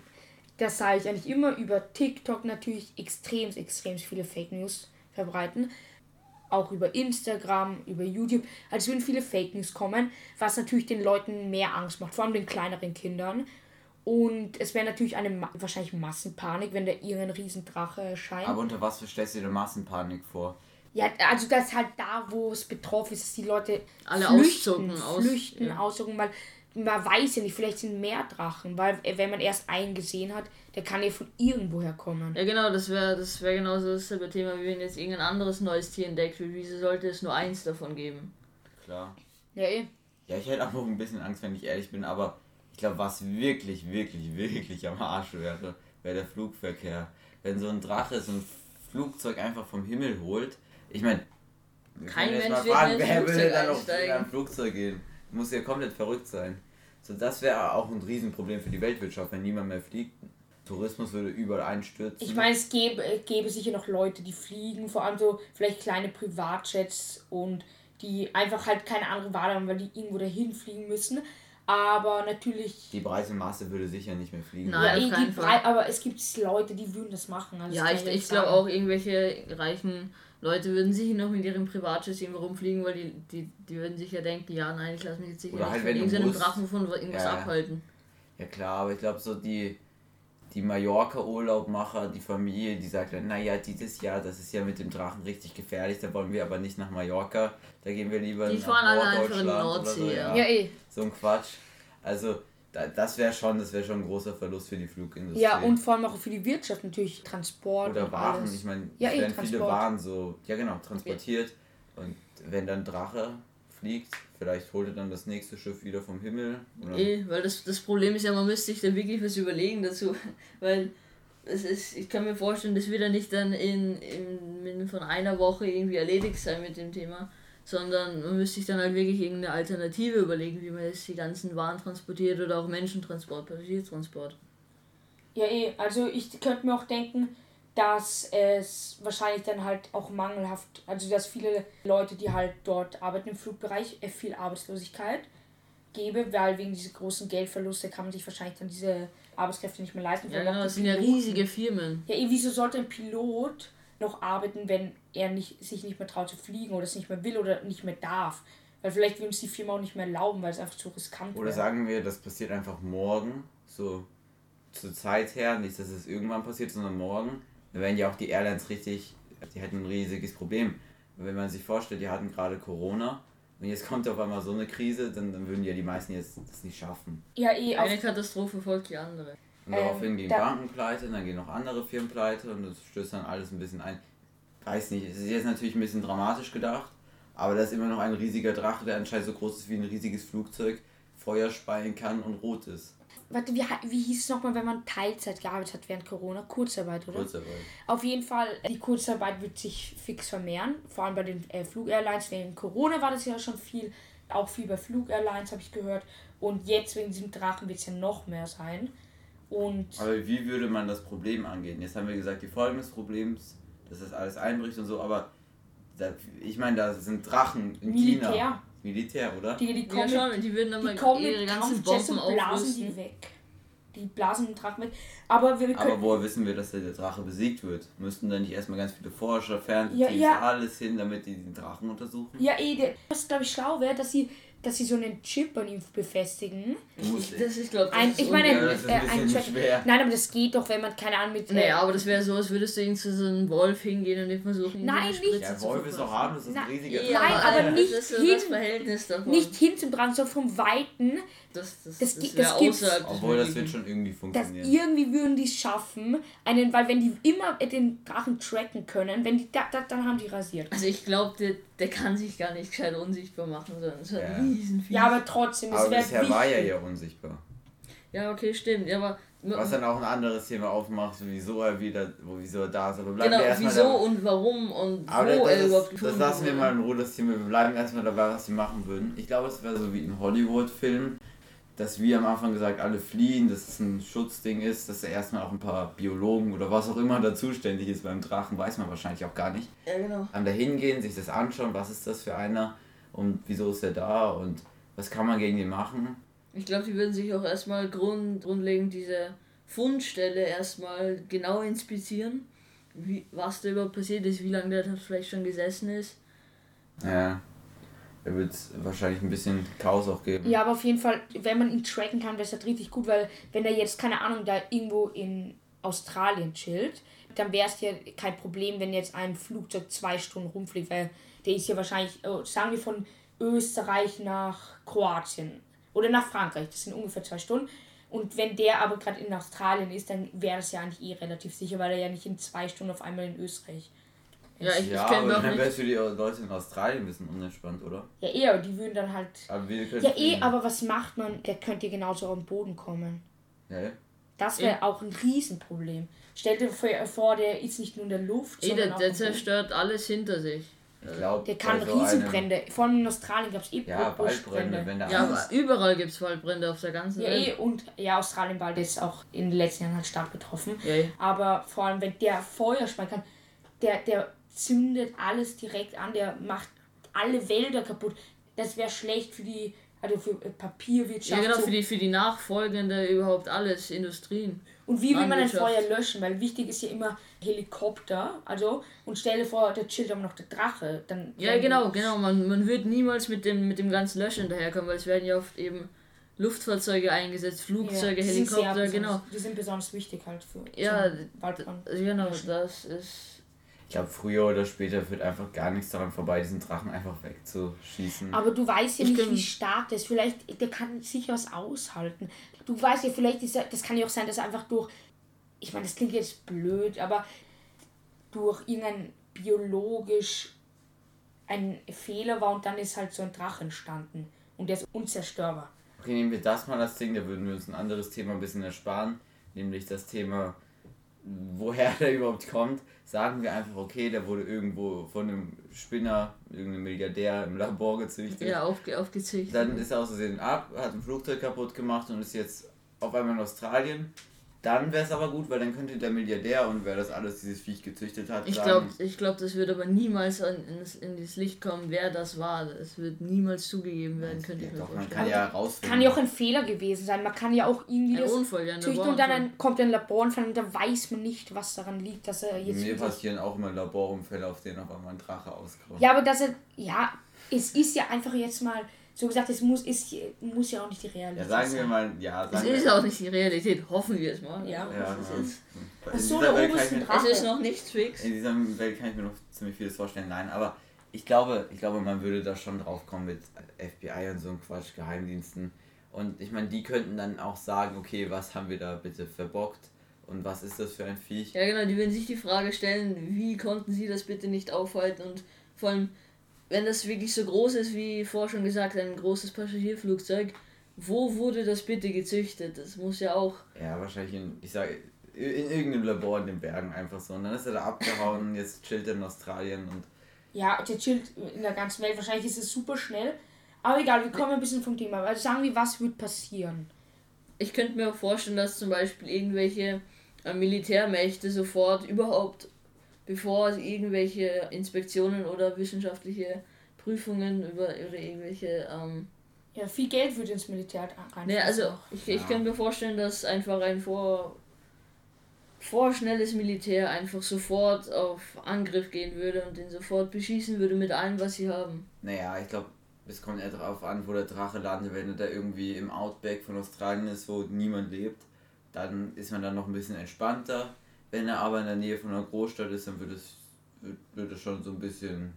das sage ich eigentlich immer, über TikTok natürlich extrem, extrem viele Fake News verbreiten. Auch über Instagram, über YouTube. Also es würden viele Fake News kommen, was natürlich den Leuten mehr Angst macht, vor allem den kleineren Kindern. Und es wäre natürlich eine Ma wahrscheinlich Massenpanik, wenn da irgendein Riesendrache erscheint. Aber unter was stellst du dir Massenpanik vor? Ja, also das halt da, wo es betroffen ist, dass die Leute Alle flüchten, auszucken, aus- flüchten, ja. auszucken, weil man weiß ja nicht, vielleicht sind mehr Drachen, weil äh, wenn man erst einen gesehen hat, der kann ja von irgendwoher kommen. Ja, genau, das wäre das wär genauso dasselbe Thema, wie wenn jetzt irgendein anderes neues Tier entdeckt wird. Wieso sollte es nur eins davon geben? Klar. Ja, eh. Ja, ich hätte auch noch ein bisschen Angst, wenn ich ehrlich bin, aber glaube, was wirklich, wirklich, wirklich am Arsch wäre, wäre der Flugverkehr. Wenn so ein Drache so ein Flugzeug einfach vom Himmel holt, ich meine, Kein Mensch mal fragen, wer würde Flugzeug dann noch in ein Flugzeug gehen? Muss ja komplett verrückt sein. So, das wäre auch ein Riesenproblem für die Weltwirtschaft, wenn niemand mehr fliegt. Tourismus würde überall einstürzen. Ich meine, es gäbe, gäbe sicher noch Leute, die fliegen, vor allem so vielleicht kleine Privatjets und die einfach halt keine andere Wahl haben, weil die irgendwo dahin fliegen müssen. Aber natürlich. die breite Masse würde sicher nicht mehr fliegen. Nein. Ja, die Fall. Brei- aber es gibt Leute, die würden das machen. Also Ja, das ich, ich glaube auch, irgendwelche reichen Leute würden sicher noch mit ihrem Privatjet irgendwo rumfliegen, weil die, die, die würden sich ja denken, ja, nein, ich lasse mich jetzt sicher Oder nicht halt, von irgendeinem. Drachen von irgendwas ja. abhalten. Ja klar, aber ich glaube so die, die Mallorca-Urlaubmacher, die Familie, die sagt dann, naja, dieses Jahr, das ist ja mit dem Drachen richtig gefährlich, da wollen wir aber nicht nach Mallorca, da gehen wir lieber Die nach fahren alle einfach in die Norddeutschland Nordsee, so, ja. Ja, eh. So ein Quatsch. Also da, das wäre schon, das wäre schon ein großer Verlust für die Flugindustrie. Ja, und vor allem auch für die Wirtschaft natürlich Transport oder und Waren, alles. ich meine, Ja, eh, werden viele. Waren so, ja genau, transportiert und wenn dann Drache fliegt, vielleicht holt er dann das nächste Schiff wieder vom Himmel. Oder Eh, weil das, das Problem ist ja, man müsste sich da wirklich was überlegen dazu, <laughs> weil es ist, ich kann mir vorstellen, das wird ja nicht dann in, in, in von einer Woche irgendwie erledigt sein mit dem Thema, sondern man müsste sich dann halt wirklich irgendeine Alternative überlegen, wie man jetzt die ganzen Waren transportiert oder auch Menschentransport, Passagiertransport. Ja, eh. Also ich könnte mir auch denken, dass es wahrscheinlich dann halt auch mangelhaft, also dass viele Leute, die halt dort arbeiten im Flugbereich, äh, viel Arbeitslosigkeit gäbe, weil wegen dieser großen Geldverluste kann man sich wahrscheinlich dann diese Arbeitskräfte nicht mehr leisten. Ja, genau, das sind ja riesige Firmen. Ja, wieso sollte ein Pilot noch arbeiten, wenn er nicht, sich nicht mehr traut zu fliegen oder es nicht mehr will oder nicht mehr darf? Weil vielleicht will uns die Firma auch nicht mehr erlauben, weil es einfach zu riskant Oder wäre. sagen wir, das passiert einfach morgen, so zur Zeit her, nicht, dass es irgendwann passiert, sondern morgen. Dann wären ja auch die Airlines richtig, die hätten ein riesiges Problem. Wenn man sich vorstellt, die hatten gerade Corona und jetzt kommt auf einmal so eine Krise, dann, dann würden ja die meisten jetzt das nicht schaffen. Ja, eh, Eine Katastrophe folgt die andere. Und daraufhin Ähm, gehen da- Banken pleite, dann gehen noch andere Firmen pleite und das stößt dann alles ein bisschen ein. Weiß nicht, es ist jetzt natürlich ein bisschen dramatisch gedacht, aber da ist immer noch ein riesiger Drache, der anscheinend so groß ist wie ein riesiges Flugzeug, Feuer speien kann und rot ist. Warte, wie, wie hieß es nochmal, wenn man Teilzeit gearbeitet hat während Corona? Kurzarbeit, oder? Kurzarbeit. Auf jeden Fall, die Kurzarbeit wird sich fix vermehren. Vor allem bei den äh, Flugairlines. Wegen Corona war das ja schon viel. Auch viel bei Flugairlines habe ich gehört. Und jetzt wegen diesem Drachen wird es ja noch mehr sein. Und Aber wie würde man das Problem angehen? Jetzt haben wir gesagt, die Folgen des Problems, dass das alles einbricht und so, aber da, ich meine, da sind Drachen in Militär. China. Militär, oder? die, die Ja, kommen, schon, die würden dann die mal kommen ihre ganzen Bomben und blasen die weg. Die blasen den Drachen weg. Aber wir Aber können. woher wissen wir, dass der Drache besiegt wird? Müssten da nicht erstmal ganz viele Forscher, Fernsehteams, Ja, ja. alles hin, damit die den Drachen untersuchen? Ja, eh, was glaube ich schlau wäre, dass sie dass sie so einen Chip an ihm befestigen. Muss Das ist, glaube Ein, ich meine, Ja, das ist äh, ein ein schwer. Nein, aber das geht doch, wenn man keine Ahnung mit. äh, Naja, aber das wäre so, als würdest du irgendwie zu so einem Wolf hingehen und den versuchen, Nein, eine nicht. Ja, zu Wolf ist doch harmlos, das ist ein riesiger Ja, Nein, aber nicht das ist so hin- das Verhältnis davon. nicht hinten dran, sondern vom Weiten, das, das, das das, das außerhalb Obwohl, das wird schon irgendwie dass funktionieren. irgendwie würden die es schaffen, einen, weil wenn die immer den Drachen tracken können, wenn die da, da, dann haben die rasiert. Also ich glaube, der, der kann sich gar nicht gescheit unsichtbar machen, sondern so ein Ja. Riesenvieh. Ja, aber trotzdem, es Aber wäre bisher war er ja unsichtbar. Ja, okay, stimmt. Ja, aber Was dann auch ein anderes Thema aufmacht, wieso er wieder, wo wieso er da ist. Aber bleiben genau, wir erstmal wieso dabei. und warum und Aber wo das, er ist, überhaupt das gefunden lassen wir mal in Ruhe, das Thema. Wir bleiben erstmal dabei, was sie machen würden. Ich glaube, es wäre so wie in Hollywood-Filmen, dass wir am Anfang gesagt, alle fliehen, dass es ein Schutzding ist, dass er erstmal auch ein paar Biologen oder was auch immer da zuständig ist beim Drachen, weiß man wahrscheinlich auch gar nicht. Ja, genau. Dann da hingehen, sich das anschauen, was ist das für einer und wieso ist er da und was kann man gegen ihn machen. Ich glaube, die würden sich auch erstmal grund, grundlegend diese Fundstelle erstmal genau inspizieren. Wie, was da überhaupt passiert ist, wie lange der da vielleicht schon gesessen ist. Ja. Da wird es wahrscheinlich ein bisschen Chaos auch geben. Ja, aber auf jeden Fall, wenn man ihn tracken kann, wäre es halt richtig gut, weil wenn er jetzt, keine Ahnung, da irgendwo in Australien chillt, dann wäre es ja kein Problem, wenn jetzt ein Flugzeug zwei Stunden rumfliegt, weil der ist ja wahrscheinlich, äh, sagen wir von Österreich nach Kroatien oder nach Frankreich, das sind ungefähr zwei Stunden. Und wenn der aber gerade in Australien ist, dann wäre das ja eigentlich eh relativ sicher, weil er ja nicht in zwei Stunden auf einmal in Österreich. Ja, ich, Ja, ich kenne aber doch dann es für die Leute in Australien ein bisschen unentspannt, oder? Ja, eher, die würden dann halt. Aber wir können Ja, eh, fliegen. aber was macht man? Der könnte ja genauso auf den Boden kommen. Ja, ja. Das wäre auch ein Riesenproblem. Stell dir vor- vor, der ist nicht nur in der Luft, Ey, sondern der, auch der am Boden. zerstört alles hinter sich. Ich glaube, Der kann Riesenbrände. Vor allem in Australien gab es eh Ja, Waldbrände, Buschbrände. wenn Ja, aber überall gibt es Waldbrände auf der ganzen Ja, Welt. eh, und ja, Australien ist auch in den letzten Jahren halt stark betroffen. Ja, ja. Aber vor allem, wenn der Feuer speien kann, der, der zündet alles direkt an, der macht alle Wälder kaputt. Das wäre schlecht für die, also für äh, Papierwirtschaft. Ja, genau, für die, für die nachfolgende überhaupt alles, Industrien. Und wie will man ein. Feuer löschen? Weil wichtig ist ja immer Helikopter, also und stelle vor, der chillt aber noch der Drache, dann Ja, genau, genau. Man, man wird niemals mit dem, mit dem ganzen Löschen daherkommen, weil es werden ja oft eben Luftfahrzeuge eingesetzt, Flugzeuge, sehr Helikopter, genau. Die sind besonders wichtig halt für Ja, Waldbrand. Genau, das ist. Ich glaube, früher oder später führt einfach gar nichts daran vorbei, diesen Drachen einfach wegzuschießen. Aber du weißt ja Ich nicht, wie stark der ist. Vielleicht, der kann sicher was aushalten. Du weißt ja, vielleicht ist er, das kann ja auch sein, dass er einfach durch, ich meine, das klingt jetzt blöd, aber durch irgendein biologisch ein Fehler war und dann ist halt so ein Drache entstanden. Und der ist unzerstörbar. Okay, nehmen wir das mal das Ding, da würden wir uns ein anderes Thema ein bisschen ersparen, nämlich das Thema, woher <laughs> der überhaupt kommt. Sagen wir einfach, okay, der wurde irgendwo von einem Spinner, irgendeinem Milliardär im Labor gezüchtet. Ja, aufge, aufgezüchtet. Dann ist er aus Versehen ab, hat ein Flugzeug kaputt gemacht und ist jetzt auf einmal in Australien. Dann wäre es aber gut, weil dann könnte der Milliardär und wer das alles, dieses Viech gezüchtet hat, Ich glaube, ich glaub, das wird aber niemals an, ins, in das Licht kommen, wer das war. Es wird niemals zugegeben werden, könnte ich mir doch, man kann ja rausfinden. Kann ja auch ein Fehler gewesen sein. Man kann ja auch irgendwie Ein das Unfall, ja, züchten und dann ein, kommt ein Laborunfall und dann weiß man nicht, was daran liegt, dass er jetzt. Mir passieren auch immer Laborunfälle, auf denen auf einmal ein Drache auskommt. Ja, aber dass er. Ja, es ist ja einfach jetzt mal. So gesagt, es muss, ist, muss ja auch nicht die Realität Ja, sagen wir sein. mal, ja, Es sagen ist auch nicht die Realität, hoffen wir es mal. Ja. ja, Es ist, in Ach so, dieser der Welt kann ich oberste mir- Drache. es ist noch nichts fix. In dieser Welt kann ich mir noch ziemlich vieles vorstellen. Nein, aber ich glaube, ich glaube, man würde da schon drauf kommen mit FBI und so einem Quatsch, Geheimdiensten. Und ich meine, die könnten dann auch sagen, okay, was haben wir da bitte verbockt und was ist das für ein Viech? Ja, genau, die würden sich die Frage stellen, wie konnten sie das bitte nicht aufhalten und vor allem, wenn das wirklich so groß ist, wie vorher schon gesagt, ein großes Passagierflugzeug, wo wurde das bitte gezüchtet? Das muss ja auch. Ja, wahrscheinlich in, ich sage, in irgendeinem Labor in den Bergen einfach so. Und dann ist er da abgehauen und <laughs> jetzt chillt er in Australien und Ja, der chillt in der ganzen Welt. Wahrscheinlich ist es super schnell. Aber egal, wir kommen ein bisschen vom Thema. Also sagen wir, was wird passieren? Ich könnte mir auch vorstellen, dass zum Beispiel irgendwelche äh, Militärmächte sofort überhaupt, bevor irgendwelche Inspektionen oder wissenschaftliche Prüfungen über oder irgendwelche ähm, Ja, viel Geld wird ins Militär rein. Ne, also ich, ich Ja. kann mir vorstellen, dass einfach ein vor, vorschnelles Militär einfach sofort auf Angriff gehen würde und den sofort beschießen würde mit allem, was sie haben. naja, ich glaube, es kommt eher darauf an, wo der Drache landet. Wenn er da irgendwie im Outback von Australien ist, wo niemand lebt, dann ist man dann noch ein bisschen entspannter. Wenn er aber in der Nähe von einer Großstadt ist, dann wird es, wird, wird es schon so ein bisschen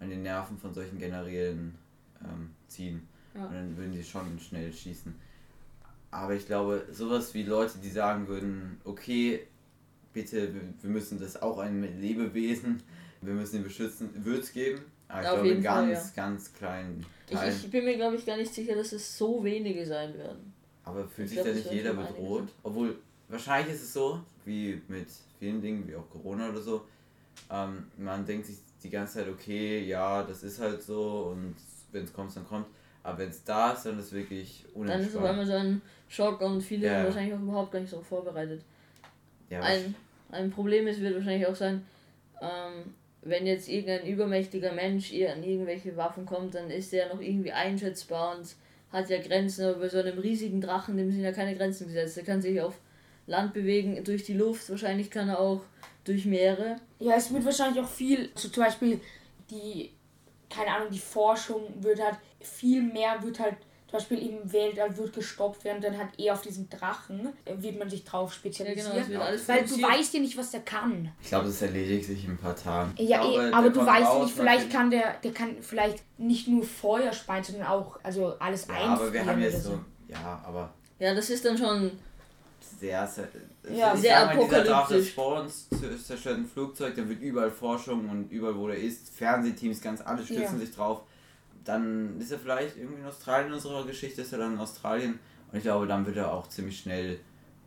an den Nerven von solchen Generälen ähm, ziehen. Ja. Und dann würden sie schon schnell schießen. Aber ich glaube, sowas wie Leute, die sagen würden, okay, bitte, wir müssen das auch ein Lebewesen, wir müssen ihn beschützen, würde es geben. Aber ich Auf glaube, ganz, Fall, ja. ganz kleinen Teilen. Ich, ich bin mir, glaube ich, gar nicht sicher, dass es so wenige sein werden. Aber fühlt sich da nicht jeder bedroht? Obwohl, wahrscheinlich ist es so, wie mit vielen Dingen, wie auch Corona oder so, ähm, man denkt sich die ganze Zeit, okay, ja, das ist halt so und wenn es kommt, dann kommt. Aber wenn es da ist, dann ist es wirklich unentspannt. Dann ist es auf einmal so ein Schock und viele ja. sind wahrscheinlich auch überhaupt gar nicht so vorbereitet. Ja, ein, ein Problem ist, wird wahrscheinlich auch sein, ähm, wenn jetzt irgendein übermächtiger Mensch an irgendwelche Waffen kommt, dann ist der noch irgendwie einschätzbar und hat ja Grenzen, aber bei so einem riesigen Drachen, dem sind ja keine Grenzen gesetzt. Der kann sich auf Land bewegen, durch die Luft, wahrscheinlich kann er auch durch Meere. Ja, es wird wahrscheinlich auch viel, also zum Beispiel die, keine Ahnung, die Forschung wird halt, viel mehr wird halt zum Beispiel im Weltall wird gestoppt werden, dann hat eher auf diesen Drachen, wird man sich drauf spezialisieren. Ja, genau, weil du weißt ja nicht, was der kann. Ich glaube, das erledigt sich in ein paar Tagen. Ja, glaube, eh, aber du weißt nicht, vielleicht kann der, der kann vielleicht nicht nur Feuer speien, sondern auch also alles ja, aber wir haben jetzt so, so, ja, aber... Ja, das ist dann schon... Sehr, sehr, ja, sehr apokalyptisch. vor uns zerstört ein Flugzeug, da wird überall Forschung und überall, wo der ist, Fernsehteams, ganz alle stützen ja. sich drauf dann ist er vielleicht irgendwie in Australien in unserer Geschichte, ist er dann in Australien. Und ich glaube, dann wird er auch ziemlich schnell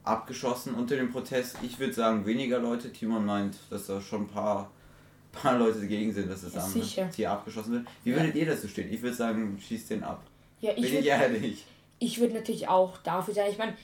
abgeschossen unter dem Protest. Ich würde sagen, weniger Leute. Timon meint, dass da schon ein paar, paar Leute dagegen sind, dass das ja, am Tier abgeschossen wird. Wie würdet ihr dazu stehen? Ich würde sagen, schießt den ab. Ja, ich bin würd, ich ehrlich. Ich würde natürlich auch dafür sein. Ich meine,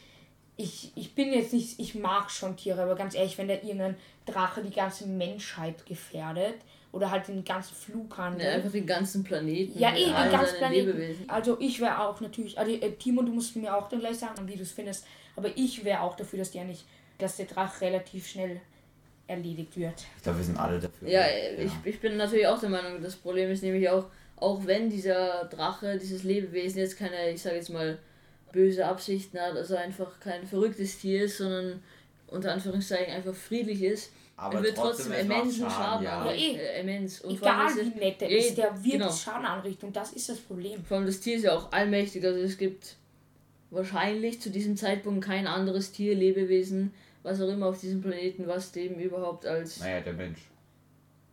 ich, ich bin jetzt nicht, ich mag schon Tiere, aber ganz ehrlich, wenn da irgendein Drache die ganze Menschheit gefährdet, oder halt den ganzen Flughandel. Ja, einfach den ganzen Planeten. Ja, eh, den ganzen Planeten. Lebewesen. Also ich wäre auch natürlich, also äh, Timo, du musst mir auch dann gleich sagen, wie du es findest, aber ich wäre auch dafür, dass der nicht, dass der Drache relativ schnell erledigt wird. Ich glaube, wir sind alle dafür. Ja, ja, Ich, ich bin natürlich auch der Meinung, das Problem ist nämlich auch, auch wenn dieser Drache, dieses Lebewesen jetzt keine, ich sage jetzt mal, böse Absichten hat, also einfach kein verrücktes Tier ist, sondern unter Anführungszeichen einfach friedlich ist, aber er wird trotzdem, trotzdem immensen Schaden, Schaden ja. ja eh. Äh, immens. Und Egal wie nett er ist, der wird genau. Schaden anrichten und das ist das Problem. Vor allem das Tier ist ja auch allmächtig, also es gibt wahrscheinlich zu diesem Zeitpunkt kein anderes Tier, Lebewesen, was auch immer auf diesem Planeten, was dem überhaupt als... Naja, der Mensch.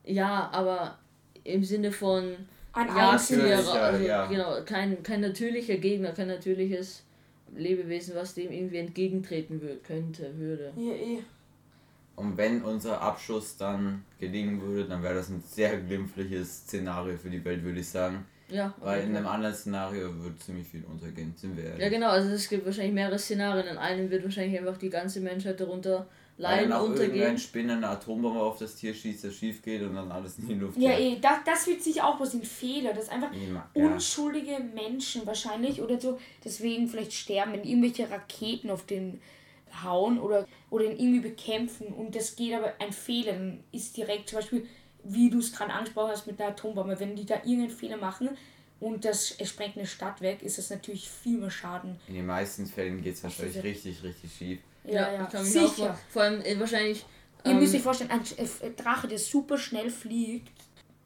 Ja, aber im Sinne von... Ein Jagdlehrer, also ja. genau, kein, kein natürlicher Gegner, kein natürliches Lebewesen, was dem irgendwie entgegentreten könnte, würde. Ja, eh. Und wenn unser Abschuss dann gelingen würde, dann wäre das ein sehr glimpfliches Szenario für die Welt, würde ich sagen. Ja. Weil in einem anderen Szenario würde ziemlich viel untergehen, sind wir ehrlich. Ja, genau, also es gibt wahrscheinlich mehrere Szenarien. In einem wird wahrscheinlich einfach die ganze Menschheit darunter leiden, untergehen. Irgendein Spinner eine Atombombe auf das Tier schießt, das schief geht und dann alles in die Luft Ja, eh, das, das wird sich auch was ein Fehler. Das ist einfach ja. unschuldige Menschen wahrscheinlich oder so. Deswegen vielleicht sterben, wenn irgendwelche Raketen auf den hauen oder, oder ihn irgendwie bekämpfen und das geht aber ein Fehler, dann ist direkt zum Beispiel, wie du es gerade angesprochen hast mit der Atombombe, wenn die da irgendeinen Fehler machen und das sprengt eine Stadt weg, ist das natürlich viel mehr Schaden. In den meisten Fällen geht es wahrscheinlich richtig, richtig schief. Ja, ja, ja. sicher. Vor allem äh, wahrscheinlich. Ihr müsst euch ähm, vorstellen, ein Drache, der super schnell fliegt,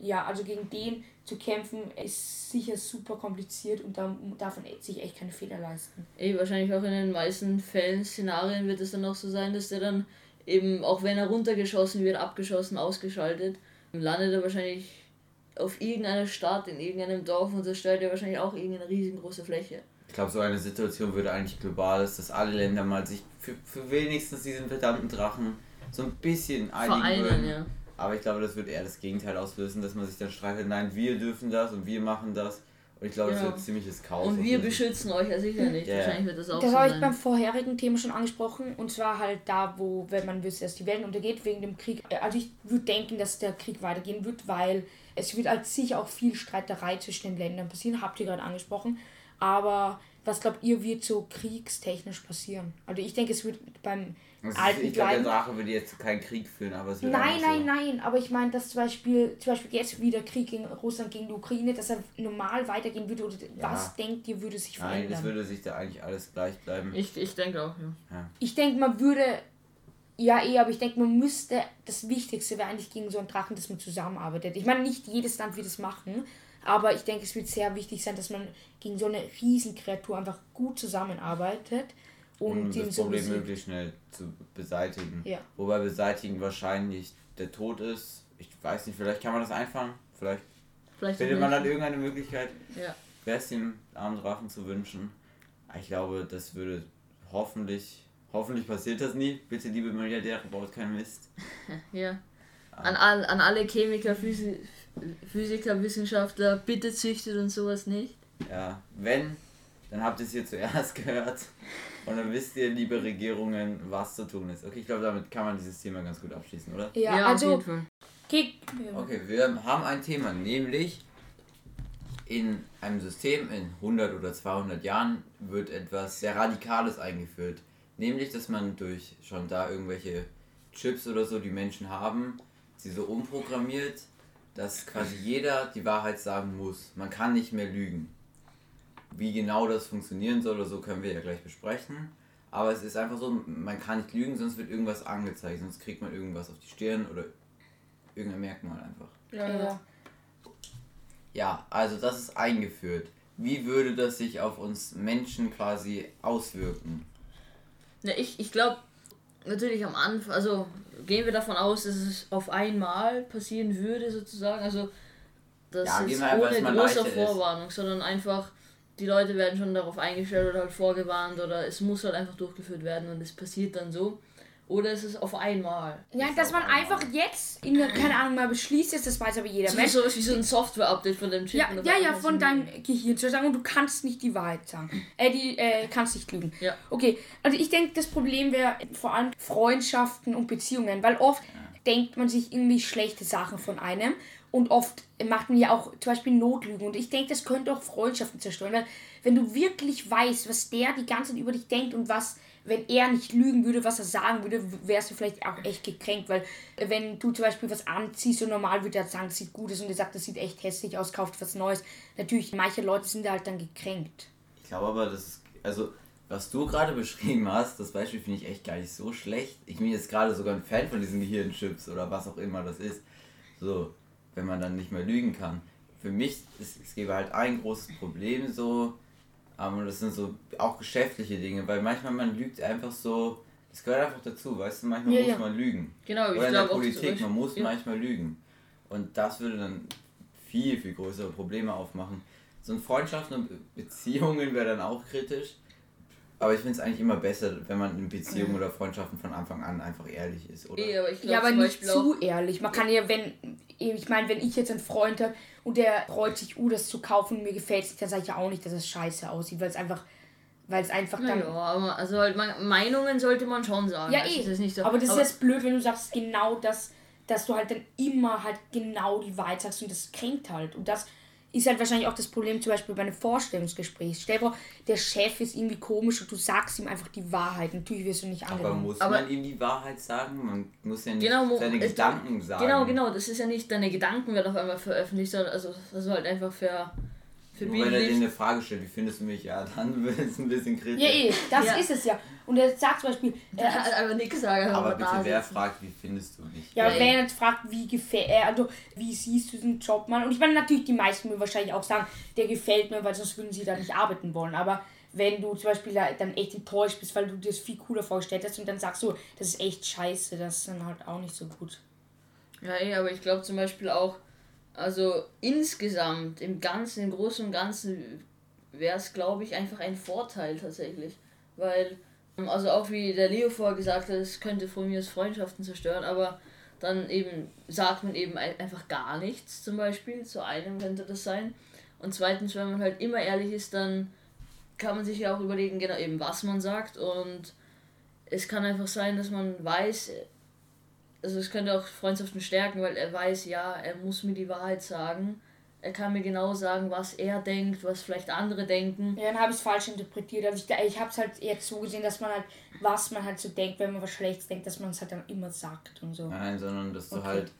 ja, also gegen den zu kämpfen, ist sicher super kompliziert und da darf man sich echt keine Fehler leisten. Ey, wahrscheinlich auch in den meisten Fällen, Szenarien wird es dann auch so sein, dass der dann eben, auch wenn er runtergeschossen wird, abgeschossen, ausgeschaltet, landet er wahrscheinlich auf irgendeiner Stadt, in irgendeinem Dorf und zerstört er wahrscheinlich auch irgendeine riesengroße Fläche. Ich glaube, so eine Situation würde eigentlich global ist, dass alle Länder mal sich für, für wenigstens diesen verdammten Drachen so ein bisschen einigen Vereinen, würden. Ja aber ich glaube, das wird eher das Gegenteil auslösen, dass man sich dann streitet, nein, wir dürfen das und wir machen das. Und ich glaube, genau. das wird ziemliches Chaos. Und wir beschützen euch ja sicher nicht. Yeah. Wahrscheinlich wird das auch Das so habe ich beim vorherigen Thema schon angesprochen. Und zwar halt da, wo, wenn man wüsste, dass die Welt untergeht wegen dem Krieg. Also ich würde denken, dass der Krieg weitergehen wird, weil es wird als sicher auch viel Streiterei zwischen den Ländern passieren. Habt ihr gerade angesprochen. Aber was glaubt ihr, wird so kriegstechnisch passieren? Also ich denke, es wird beim Also alten ich glaube, der. Drache würde jetzt keinen Krieg führen, aber es wird Nein, einfach so. nein, nein, aber ich meine, dass zum Beispiel, zum Beispiel jetzt wieder Krieg gegen Russland gegen die Ukraine, dass er normal weitergehen würde oder Ja. was denkt ihr, würde sich Nein, es verändern? würde sich da eigentlich alles gleich bleiben. Ich, ich denke auch, ja. Ich denke, man würde, ja eh, aber ich denke, man müsste, das Wichtigste wäre eigentlich gegen so einen Drachen, dass man zusammenarbeitet. Ich meine, nicht jedes Land wird es machen, aber ich denke, es wird sehr wichtig sein, dass man gegen so eine Riesenkreatur einfach gut zusammenarbeitet und um den das Problem möglichst schnell zu beseitigen. Ja. Wobei beseitigen wahrscheinlich der Tod ist. Ich weiß nicht, vielleicht kann man das einfangen. Vielleicht Vielleicht findet man dann irgendeine Möglichkeit, Ja. dem armen Drachen zu wünschen. Ich glaube, das würde hoffentlich, hoffentlich passiert das nie. Bitte, liebe Milliardäre, baut keinen Mist. <laughs> Ja. An, all, an alle Chemiker, Physi Physiker, Wissenschaftler, bitte züchtet und sowas nicht. Ja, wenn, dann habt ihr es hier zuerst <laughs> gehört. Und dann wisst ihr, liebe Regierungen, was zu tun ist. Okay, ich glaube, damit kann man dieses Thema ganz gut abschließen, oder? Ja, auf also, jeden Fall. okay, Okay, wir haben ein Thema, nämlich in einem System in 100 oder 200 Jahren wird etwas sehr Radikales eingeführt. Nämlich, dass man durch schon da irgendwelche Chips oder so, die Menschen haben, sie so umprogrammiert, dass quasi jeder die Wahrheit sagen muss. Man kann nicht mehr lügen. Wie genau das funktionieren soll oder so, können wir ja gleich besprechen. Aber es ist einfach so, man kann nicht lügen, sonst wird irgendwas angezeigt, sonst kriegt man irgendwas auf die Stirn oder irgendein Merkmal einfach. ja. Ja, also das ist eingeführt. Wie würde das sich auf uns Menschen quasi auswirken? Ja, ich ich glaube, natürlich am Anfang, also gehen wir davon aus, dass es auf einmal passieren würde, sozusagen. Also, das Ja, ist ohne große leichter ist. Vorwarnung, sondern einfach, die Leute werden schon darauf eingestellt oder halt vorgewarnt oder es muss halt einfach durchgeführt werden und es passiert dann so. Oder es ist auf einmal. Ja, Ist dass man einmal. einfach jetzt in der, keine Ahnung, mal beschließt, jetzt, das weiß aber jeder So, Mensch. so wie so ein Software-Update von dem Chip. Ja, ja, ja, von deinem Gehirn zu sagen, und du kannst nicht die Wahrheit sagen. Äh, die, äh, kannst nicht lügen. Ja. Okay, also ich denke, das Problem wäre vor allem Freundschaften und Beziehungen, weil oft denkt man sich irgendwie schlechte Sachen von einem und oft macht man ja auch zum Beispiel Notlügen und ich denke, das könnte auch Freundschaften zerstören, weil wenn du wirklich weißt, was der die ganze Zeit über dich denkt und was, wenn er nicht lügen würde, was er sagen würde, wärst du vielleicht auch echt gekränkt, weil äh, wenn du zum Beispiel was anziehst und normal würde er sagen, das sieht gut aus und er sagt, das sieht echt hässlich aus, kauft was Neues. Natürlich, manche Leute sind halt dann gekränkt. Ich glaube aber, das ist, also, was du gerade <laughs> beschrieben hast, das Beispiel finde ich echt gar nicht so schlecht. Ich bin jetzt gerade sogar ein Fan von diesen Gehirnchips oder was auch immer das ist. So, wenn man dann nicht mehr lügen kann. Für mich, ist, es gäbe halt ein großes Problem so, und das sind so auch geschäftliche Dinge, weil manchmal man lügt einfach so, das gehört einfach dazu, weißt du, manchmal Ja, muss ja. man lügen. Genau, ich Oder in der. Politik, man muss Beispiel- manchmal lügen. Und das würde dann viel, viel größere Probleme aufmachen. So ein Freundschaften und Be- Beziehungen wäre dann auch kritisch. Aber ich finde es eigentlich immer besser, wenn man in Beziehungen oder Freundschaften von Anfang an einfach ehrlich ist, oder? Eh, aber ich Ja, aber nicht zu ehrlich. Man kann ja, wenn, ich meine, wenn ich jetzt einen Freund habe und der freut sich, uh, das zu kaufen und mir gefällt es, dann sage ich ja auch nicht, dass es scheiße aussieht, weil es einfach, weil es einfach dann. Ja, aber also halt man, Meinungen sollte man schon sagen. Ja, Also eh. es ist nicht so, aber das ist jetzt blöd, wenn du sagst, genau das, dass du halt dann immer halt genau die Wahrheit sagst und das kränkt halt. Und das ist halt wahrscheinlich auch das Problem zum Beispiel bei einem Vorstellungsgespräch. Stell dir vor, der Chef ist irgendwie komisch und du sagst ihm einfach die Wahrheit. Natürlich wirst du nicht Aber angenommen. muss Aber- man ihm die Wahrheit sagen? Man muss ja nicht Genau, seine Gedanken sagen. Genau, genau, das ist ja nicht, deine Gedanken werden auf einmal veröffentlicht, sondern also, also halt einfach für, für Nur wenn er dir eine Frage stellt, wie findest du mich? Ja, dann <laughs> wird es ein bisschen kritisch. Ja, eh, das Ja. ist es ja. Und er sagt zum Beispiel, Er hat einfach nichts sagen, Aber aber bitte, wer fragt, wie findest du mich? Ja, Ja, wenn er jetzt fragt, wie gefällt er, also wie siehst du diesen Job mal? Und ich meine, natürlich, die meisten würden wahrscheinlich auch sagen, der gefällt mir, weil sonst würden sie da nicht arbeiten wollen. Aber wenn du zum Beispiel da dann echt enttäuscht bist, weil du dir das viel cooler vorgestellt hast und dann sagst du, das ist echt scheiße, das ist dann halt auch nicht so gut. Ja, eh, aber ich glaube zum Beispiel auch, also insgesamt, im Ganzen, im Großen und Ganzen, wäre es, glaube ich, einfach ein Vorteil tatsächlich. Weil, ähm, also auch wie der Leo vorher gesagt hat, es könnte von mir Freundschaften zerstören, aber dann eben sagt man eben ein- einfach gar nichts zum Beispiel. Zu einem könnte das sein. Und zweitens, wenn man halt immer ehrlich ist, dann kann man sich ja auch überlegen, genau eben, was man sagt. Und es kann einfach sein, dass man weiß, also es könnte auch Freundschaften stärken, weil er weiß, ja, er muss mir die Wahrheit sagen. er kann mir genau sagen, was er denkt, was vielleicht andere denken. Ja, dann habe ich es falsch interpretiert. Also ich, ich habe es halt eher so gesehen, dass man halt, was man halt so denkt, wenn man was Schlechtes denkt, dass man es halt dann immer sagt und so. Nein, sondern dass du okay. halt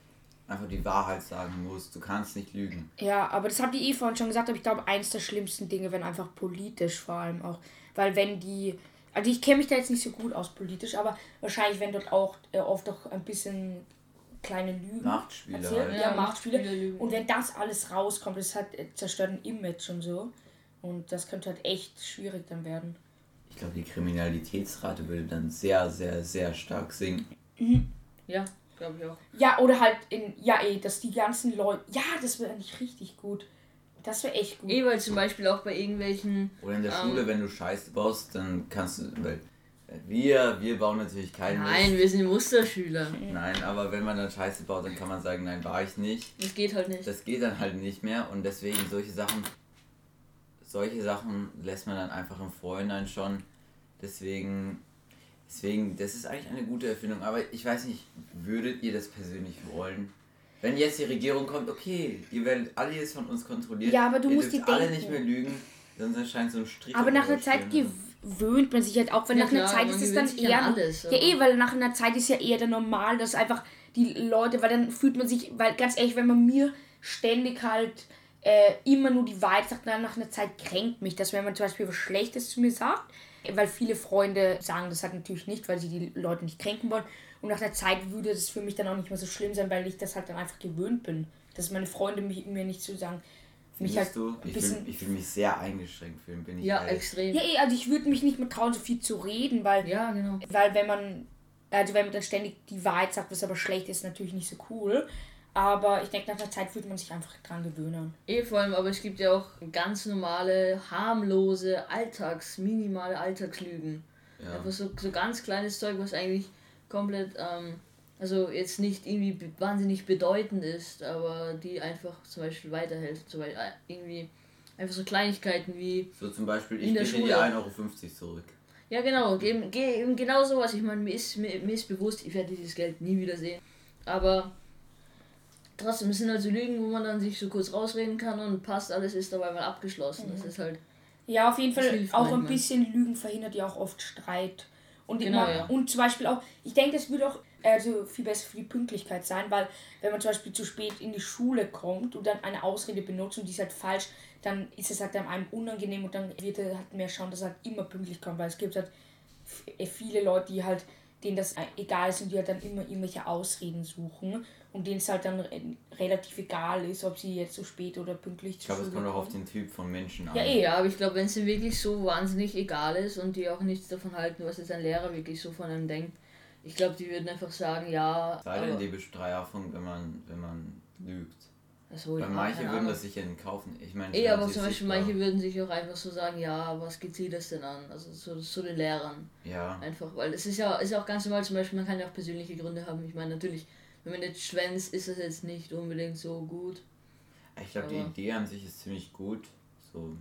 einfach die Wahrheit sagen musst. Du kannst nicht lügen. Ja, aber das habt ihr eh vorhin schon gesagt, aber ich glaube, eins der schlimmsten Dinge, wenn einfach politisch vor allem auch. Weil wenn die also ich kenne mich da jetzt nicht so gut aus politisch, aber wahrscheinlich wenn dort auch äh, oft auch ein bisschen kleine Lügen Machtspiele erzählt. Halt. Ja, ja, Machtspiele. Machtspiele und wenn das alles rauskommt, das hat äh, zerstört ein Image und so. Und das könnte halt echt schwierig dann werden. Ich glaube, die Kriminalitätsrate würde dann sehr, sehr, sehr stark sinken. Mhm. Ja, glaube ich auch. Ja, oder halt in, ja eh, dass die ganzen Leute, ja, das wäre eigentlich richtig gut. Das wäre echt gut. Eh, weil zum Beispiel auch bei irgendwelchen. Oder in der ähm, Schule, wenn du Scheiße baust, dann kannst du. Weil wir, wir bauen natürlich keinen Nein, Mist. wir sind Musterschüler. Nein, aber wenn man dann Scheiße baut, dann kann man sagen, nein, war ich nicht. Das geht halt nicht. Das geht dann halt nicht mehr und deswegen solche Sachen, solche Sachen lässt man dann einfach im Vorhinein schon. Deswegen, deswegen, das ist eigentlich eine gute Erfindung. Aber ich weiß nicht, würdet ihr das persönlich wollen? Wenn jetzt die Regierung kommt, okay, ihr werdet alle jetzt von uns kontrolliert. Ja, aber du musst die alle denken. nicht mehr lügen, sonst erscheint so ein Strich. Aber nach einer Zeit gewöhnt man sich halt auch, wenn ja, nach einer Zeit ist es dann eher. Alles, ja, eh, weil nach einer Zeit ist ja eher der normal, dass einfach die Leute, weil dann fühlt man sich, weil ganz ehrlich, wenn man mir ständig halt äh, immer nur die Wahrheit sagt, dann nach einer Zeit kränkt mich das, wenn man zum Beispiel was Schlechtes zu mir sagt. Weil viele Freunde sagen das halt natürlich nicht, weil sie die Leute nicht kränken wollen. Und nach der Zeit würde das für mich dann auch nicht mehr so schlimm sein, weil ich das halt dann einfach gewöhnt bin. Dass meine Freunde mich, mir nicht so sagen. Mich halt du? Ich will, ich will mich sehr eingeschränkt fühlen, bin ich Ja, ehrlich. extrem. Ja, eh, also ich würde mich nicht mehr trauen, so viel zu reden, weil. Ja, genau. Weil wenn man. Also wenn man dann ständig die Wahrheit sagt, was aber schlecht ist, natürlich nicht so cool. Aber ich denke, nach der Zeit würde man sich einfach dran gewöhnen. Eh, vor allem, aber es gibt ja auch ganz normale, harmlose, alltags, minimale Alltagslügen. Ja. Einfach so, so ganz kleines Zeug, was eigentlich komplett, ähm, also jetzt nicht irgendwie wahnsinnig bedeutend ist, aber die einfach zum Beispiel weiterhelfen. Zum Beispiel äh, irgendwie einfach so Kleinigkeiten wie. So zum Beispiel, ich gebe dir 1,50 Euro zurück. Ja, genau, eben, eben genau sowas. Ich meine, mir ist, mir, mir ist bewusst, ich werde dieses Geld nie wiedersehen. Aber trotzdem, es sind halt so Lügen, wo man dann sich so kurz rausreden kann und passt, alles ist dabei mal abgeschlossen. Mhm. Das ist halt. Ja, auf jeden Fall auch ein bisschen Lügen verhindert ja auch oft Streit. Und, genau, immer, ja. und zum Beispiel auch, ich denke, es würde auch also viel besser für die Pünktlichkeit sein, weil wenn man zum Beispiel zu spät in die Schule kommt und dann eine Ausrede benutzt und die ist halt falsch, dann ist es halt einem unangenehm und dann wird er halt mehr schauen, dass er halt immer pünktlich kommt, weil es gibt halt äh, viele Leute, die halt denen das egal ist und die halt dann immer irgendwelche Ausreden suchen und denen es halt dann relativ egal ist, ob sie jetzt so spät oder pünktlich zu Ich glaube, es kommt auch auf den Typ von Menschen an. Ja, eh, aber ich glaube, wenn es ihnen wirklich so wahnsinnig egal ist und die auch nichts davon halten, was jetzt ein Lehrer wirklich so von einem denkt, ich glaube, die würden einfach sagen, ja. Sei denn die Bestrafung, wenn man, wenn man lügt. So, Weil manche würden das sich ja kaufen. Ich meine, eh, aber zum Beispiel manche würden sich auch einfach so sagen, ja, was geht sie das denn an? Also zu, zu den Lehrern. Ja. Einfach, weil es ist ja, ist ja auch ganz normal, zum Beispiel, man kann ja auch persönliche Gründe haben. Ich meine, natürlich, wenn man jetzt schwänzt, ist das jetzt nicht unbedingt so gut. Ich glaube, die Idee an sich ist ziemlich gut. So.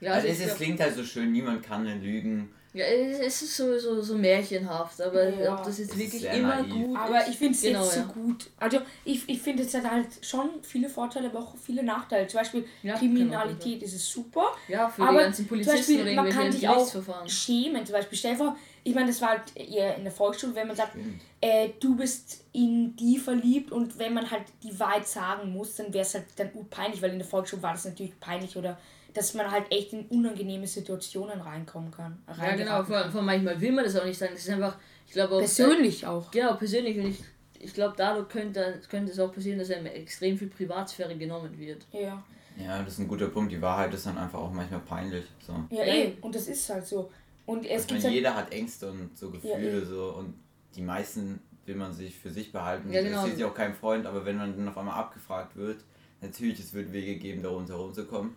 Ja, also, also es, es klingt halt so schön, niemand kann lügen. Ja, es ist sowieso so märchenhaft, aber ja, ob das jetzt wirklich immer naiv. gut ist. Aber ich finde es genau, jetzt ja. so gut. Also ich, ich finde, es hat halt schon viele Vorteile, aber auch viele Nachteile. Zum Beispiel ja, Kriminalität genau, ist es super. Ja, für aber die ganzen Polizisten zum Beispiel, man kann sich auch schämen. Zum Beispiel, stell dir vor, ich meine, das war halt eher in der Volksschule, wenn man sagt, äh, du bist in die verliebt und wenn man halt die Wahrheit sagen muss, dann wäre es halt dann peinlich, weil in der Volksschule war das natürlich peinlich oder dass man halt echt in unangenehme Situationen reinkommen kann. Ja, genau, vor, vor manchmal will man das auch nicht sagen. Das ist einfach, ich glaube auch. Persönlich auch. Genau, persönlich. Und ich, ich glaube, dadurch könnte, könnte es auch passieren, dass einem extrem viel Privatsphäre genommen wird. Ja. Ja, das ist ein guter Punkt. Die Wahrheit ist dann einfach auch manchmal peinlich. So. Ja, eh. Und das ist halt so. Und es gibt halt jeder hat Ängste und so Gefühle ja, so und die meisten will man sich für sich behalten. Ja, genau. Das ist ja auch kein Freund, aber wenn man dann auf einmal abgefragt wird, natürlich, es wird Wege geben, da rundherum zu kommen.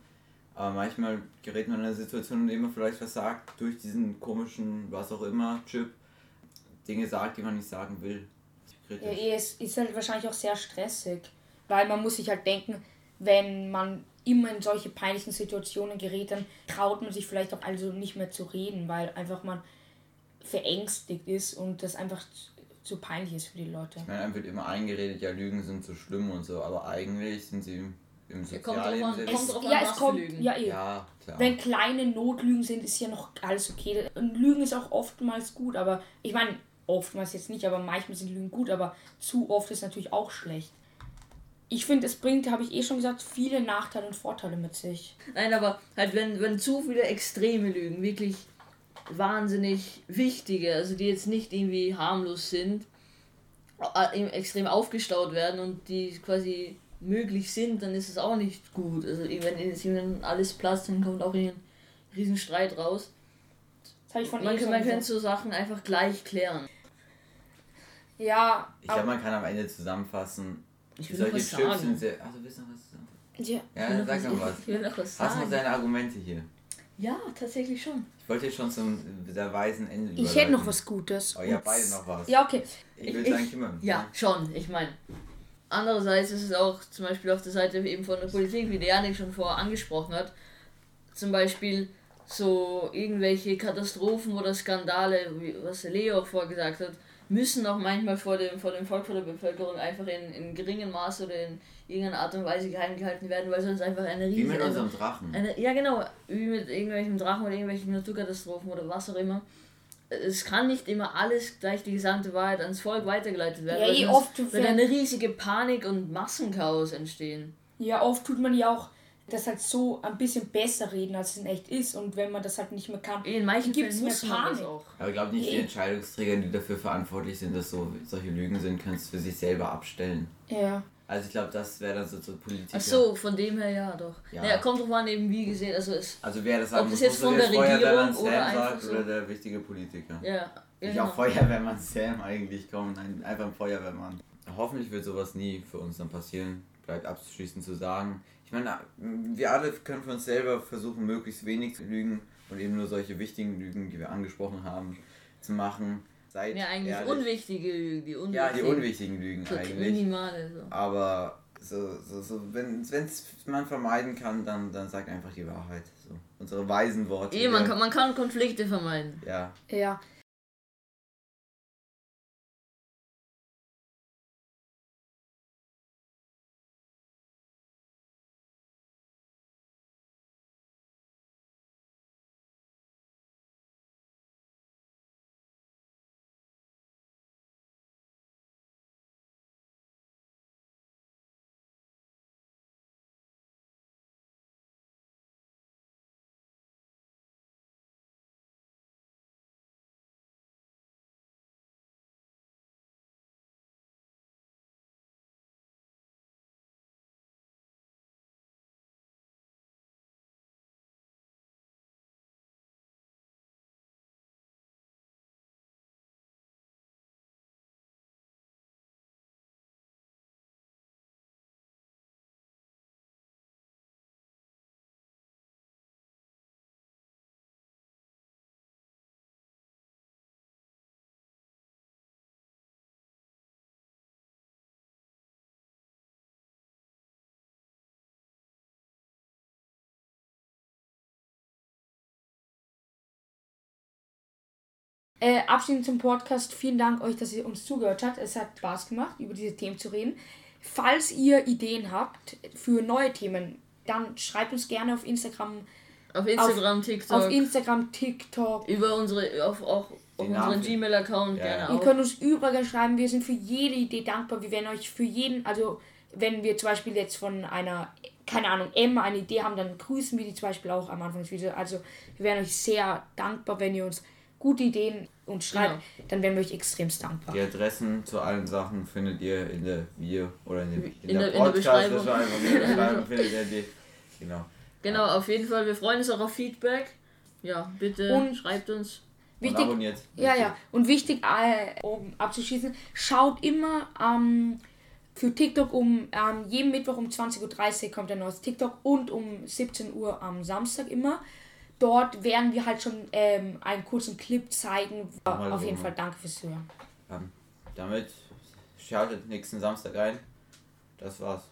Aber manchmal gerät man in eine Situation, in der man vielleicht was sagt, durch diesen komischen, was auch immer, Chip, Dinge sagt, die man nicht sagen will. Ja, es ist halt wahrscheinlich auch sehr stressig, weil man muss sich halt denken, wenn man immer in solche peinlichen Situationen gerät, dann traut man sich vielleicht auch also nicht mehr zu reden, weil einfach man verängstigt ist und das einfach zu peinlich ist für die Leute. Ich meine, einem wird immer eingeredet, ja, Lügen sind so schlimm und so, aber eigentlich sind sie im Ja, kommt Sozialleben drauf an, sind. kommt Es, drauf an, ja, es kommt. Lügen. Ja, eh. Ja, klar. Wenn kleine Notlügen sind, ist ja noch alles okay. Und Lügen ist auch oftmals gut, aber ich meine, oftmals jetzt nicht, aber manchmal sind Lügen gut, aber zu oft ist natürlich auch schlecht. Ich finde, es bringt, habe ich eh schon gesagt, viele Nachteile und Vorteile mit sich. Nein, aber halt, wenn, wenn zu viele extreme Lügen, wirklich wahnsinnig wichtige, also die jetzt nicht irgendwie harmlos sind, eben extrem aufgestaut werden und die quasi möglich sind, dann ist es auch nicht gut. Also wenn jetzt jemand alles platzt, dann kommt auch ein Riesenstreit raus. Das habe ich von Man, eh kann- man könnte so Sachen einfach gleich klären. Ja, Ich glaube, man kann am Ende zusammenfassen, Ich will noch solche was sagen. sind sehr. Ach, du willst noch was sagen? ja. Ja, Ich will sag noch was- was. Ich will noch was Hast du noch sagen. deine Argumente hier? Ja, tatsächlich schon. Ich wollte schon zum sehr weisen Ende Ich hätte noch überleiten. was Gutes. Oh, ihr Und- beide noch was. Ja, okay. Ich will Ich- sagen, Kimmel. Ja, schon. Ich meine, andererseits ist es auch zum Beispiel auf der Seite eben von der Politik, wie der Janik schon vorher angesprochen hat, zum Beispiel so irgendwelche Katastrophen oder Skandale, wie, was der Leo auch vorgesagt hat, müssen auch manchmal vor dem, vor dem Volk, vor der Bevölkerung einfach in, in geringem Maße oder in irgendeiner Art und Weise geheim gehalten werden, weil sonst einfach eine Wie mit riesige... unserem Drachen. Eine, ja, genau, wie mit irgendwelchen Drachen oder irgendwelchen Naturkatastrophen oder was auch immer. Es kann nicht immer alles gleich die gesamte Wahrheit ans Volk weitergeleitet werden. Ja, eh, oft wird- eine riesige Panik und Massenchaos entstehen. Ja, oft tut man ja auch das halt so ein bisschen besser reden, als es in echt ist. Und wenn man das halt nicht mehr kann, In manchen gibt's Fällen muss mehr das Panik. auch. Aber ich glaube nicht, die. Entscheidungsträger, die dafür verantwortlich sind, dass so solche Lügen sind, können es für sich selber abstellen. Ja. Also ich glaube, das wäre dann so, so Politiker. Ach so, von dem her ja doch. Ja. Naja, kommt drauf an, eben wie gesehen. Also es. Also wer das sagen Ob das muss, jetzt muss von der Regierung oder Sam einfach sagt so- oder der wichtige Politiker. Ja, Ich genau. auch Feuerwehrmann Sam eigentlich kommen, nein, einfach ein Feuerwehrmann. Hoffentlich wird sowas nie für uns dann passieren. Bleibt abschließend zu sagen. Ich meine, wir alle können für uns selber versuchen, möglichst wenig zu lügen und eben nur solche wichtigen Lügen, die wir angesprochen haben, zu machen. Seid Ja, eigentlich ehrlich. unwichtige Lügen. Die Ja, unwichtigen. die unwichtigen Lügen So eigentlich. minimale. So. Aber so, so, so wenn es man vermeiden kann, dann, dann sagt einfach die Wahrheit. So. Unsere weisen Worte. Eh, man kann, man kann Konflikte vermeiden. Ja, Ja. Äh, abschließend zum Podcast. Vielen Dank euch, dass ihr uns zugehört habt. Es hat Spaß gemacht, über diese Themen zu reden. Falls ihr Ideen habt für neue Themen, dann schreibt uns gerne auf Instagram, Auf Instagram, TikTok, auf Instagram, TikTok. über unsere, auf, auch auf unseren Gmail-Account Ja, gerne ja. Ihr auch. könnt uns überall schreiben. Wir sind für jede Idee dankbar. Wir werden euch für jeden, also wenn wir zum Beispiel jetzt von einer, keine Ahnung, M eine Idee haben, dann grüßen wir die zum Beispiel auch am Anfang des Videos. Also wir wären euch sehr dankbar, wenn ihr uns gute Ideen uns schreibt. Dann wären wir euch extremst dankbar. die Adressen zu allen Sachen findet ihr in der Video oder in, dem, in, In der, der- in der Beschreibung. Podcast-Beschreibung. In der Beschreibung findet ihr die. Genau. Genau, auf jeden Fall. Wir freuen uns auch auf Feedback. Ja, bitte Und- schreibt uns. Und Wichtig, abonniert. Ja, ja. Und wichtig, äh, um abzuschließen, schaut immer ähm, für TikTok um ähm, jeden Mittwoch um 20.30 Uhr kommt ein neues TikTok und um 17 Uhr am Samstag immer. Dort werden wir halt schon ähm, einen kurzen Clip zeigen. Mal Auf jeden Fall danke fürs Zuhören. Ähm, damit schaltet nächsten Samstag ein. Das war's.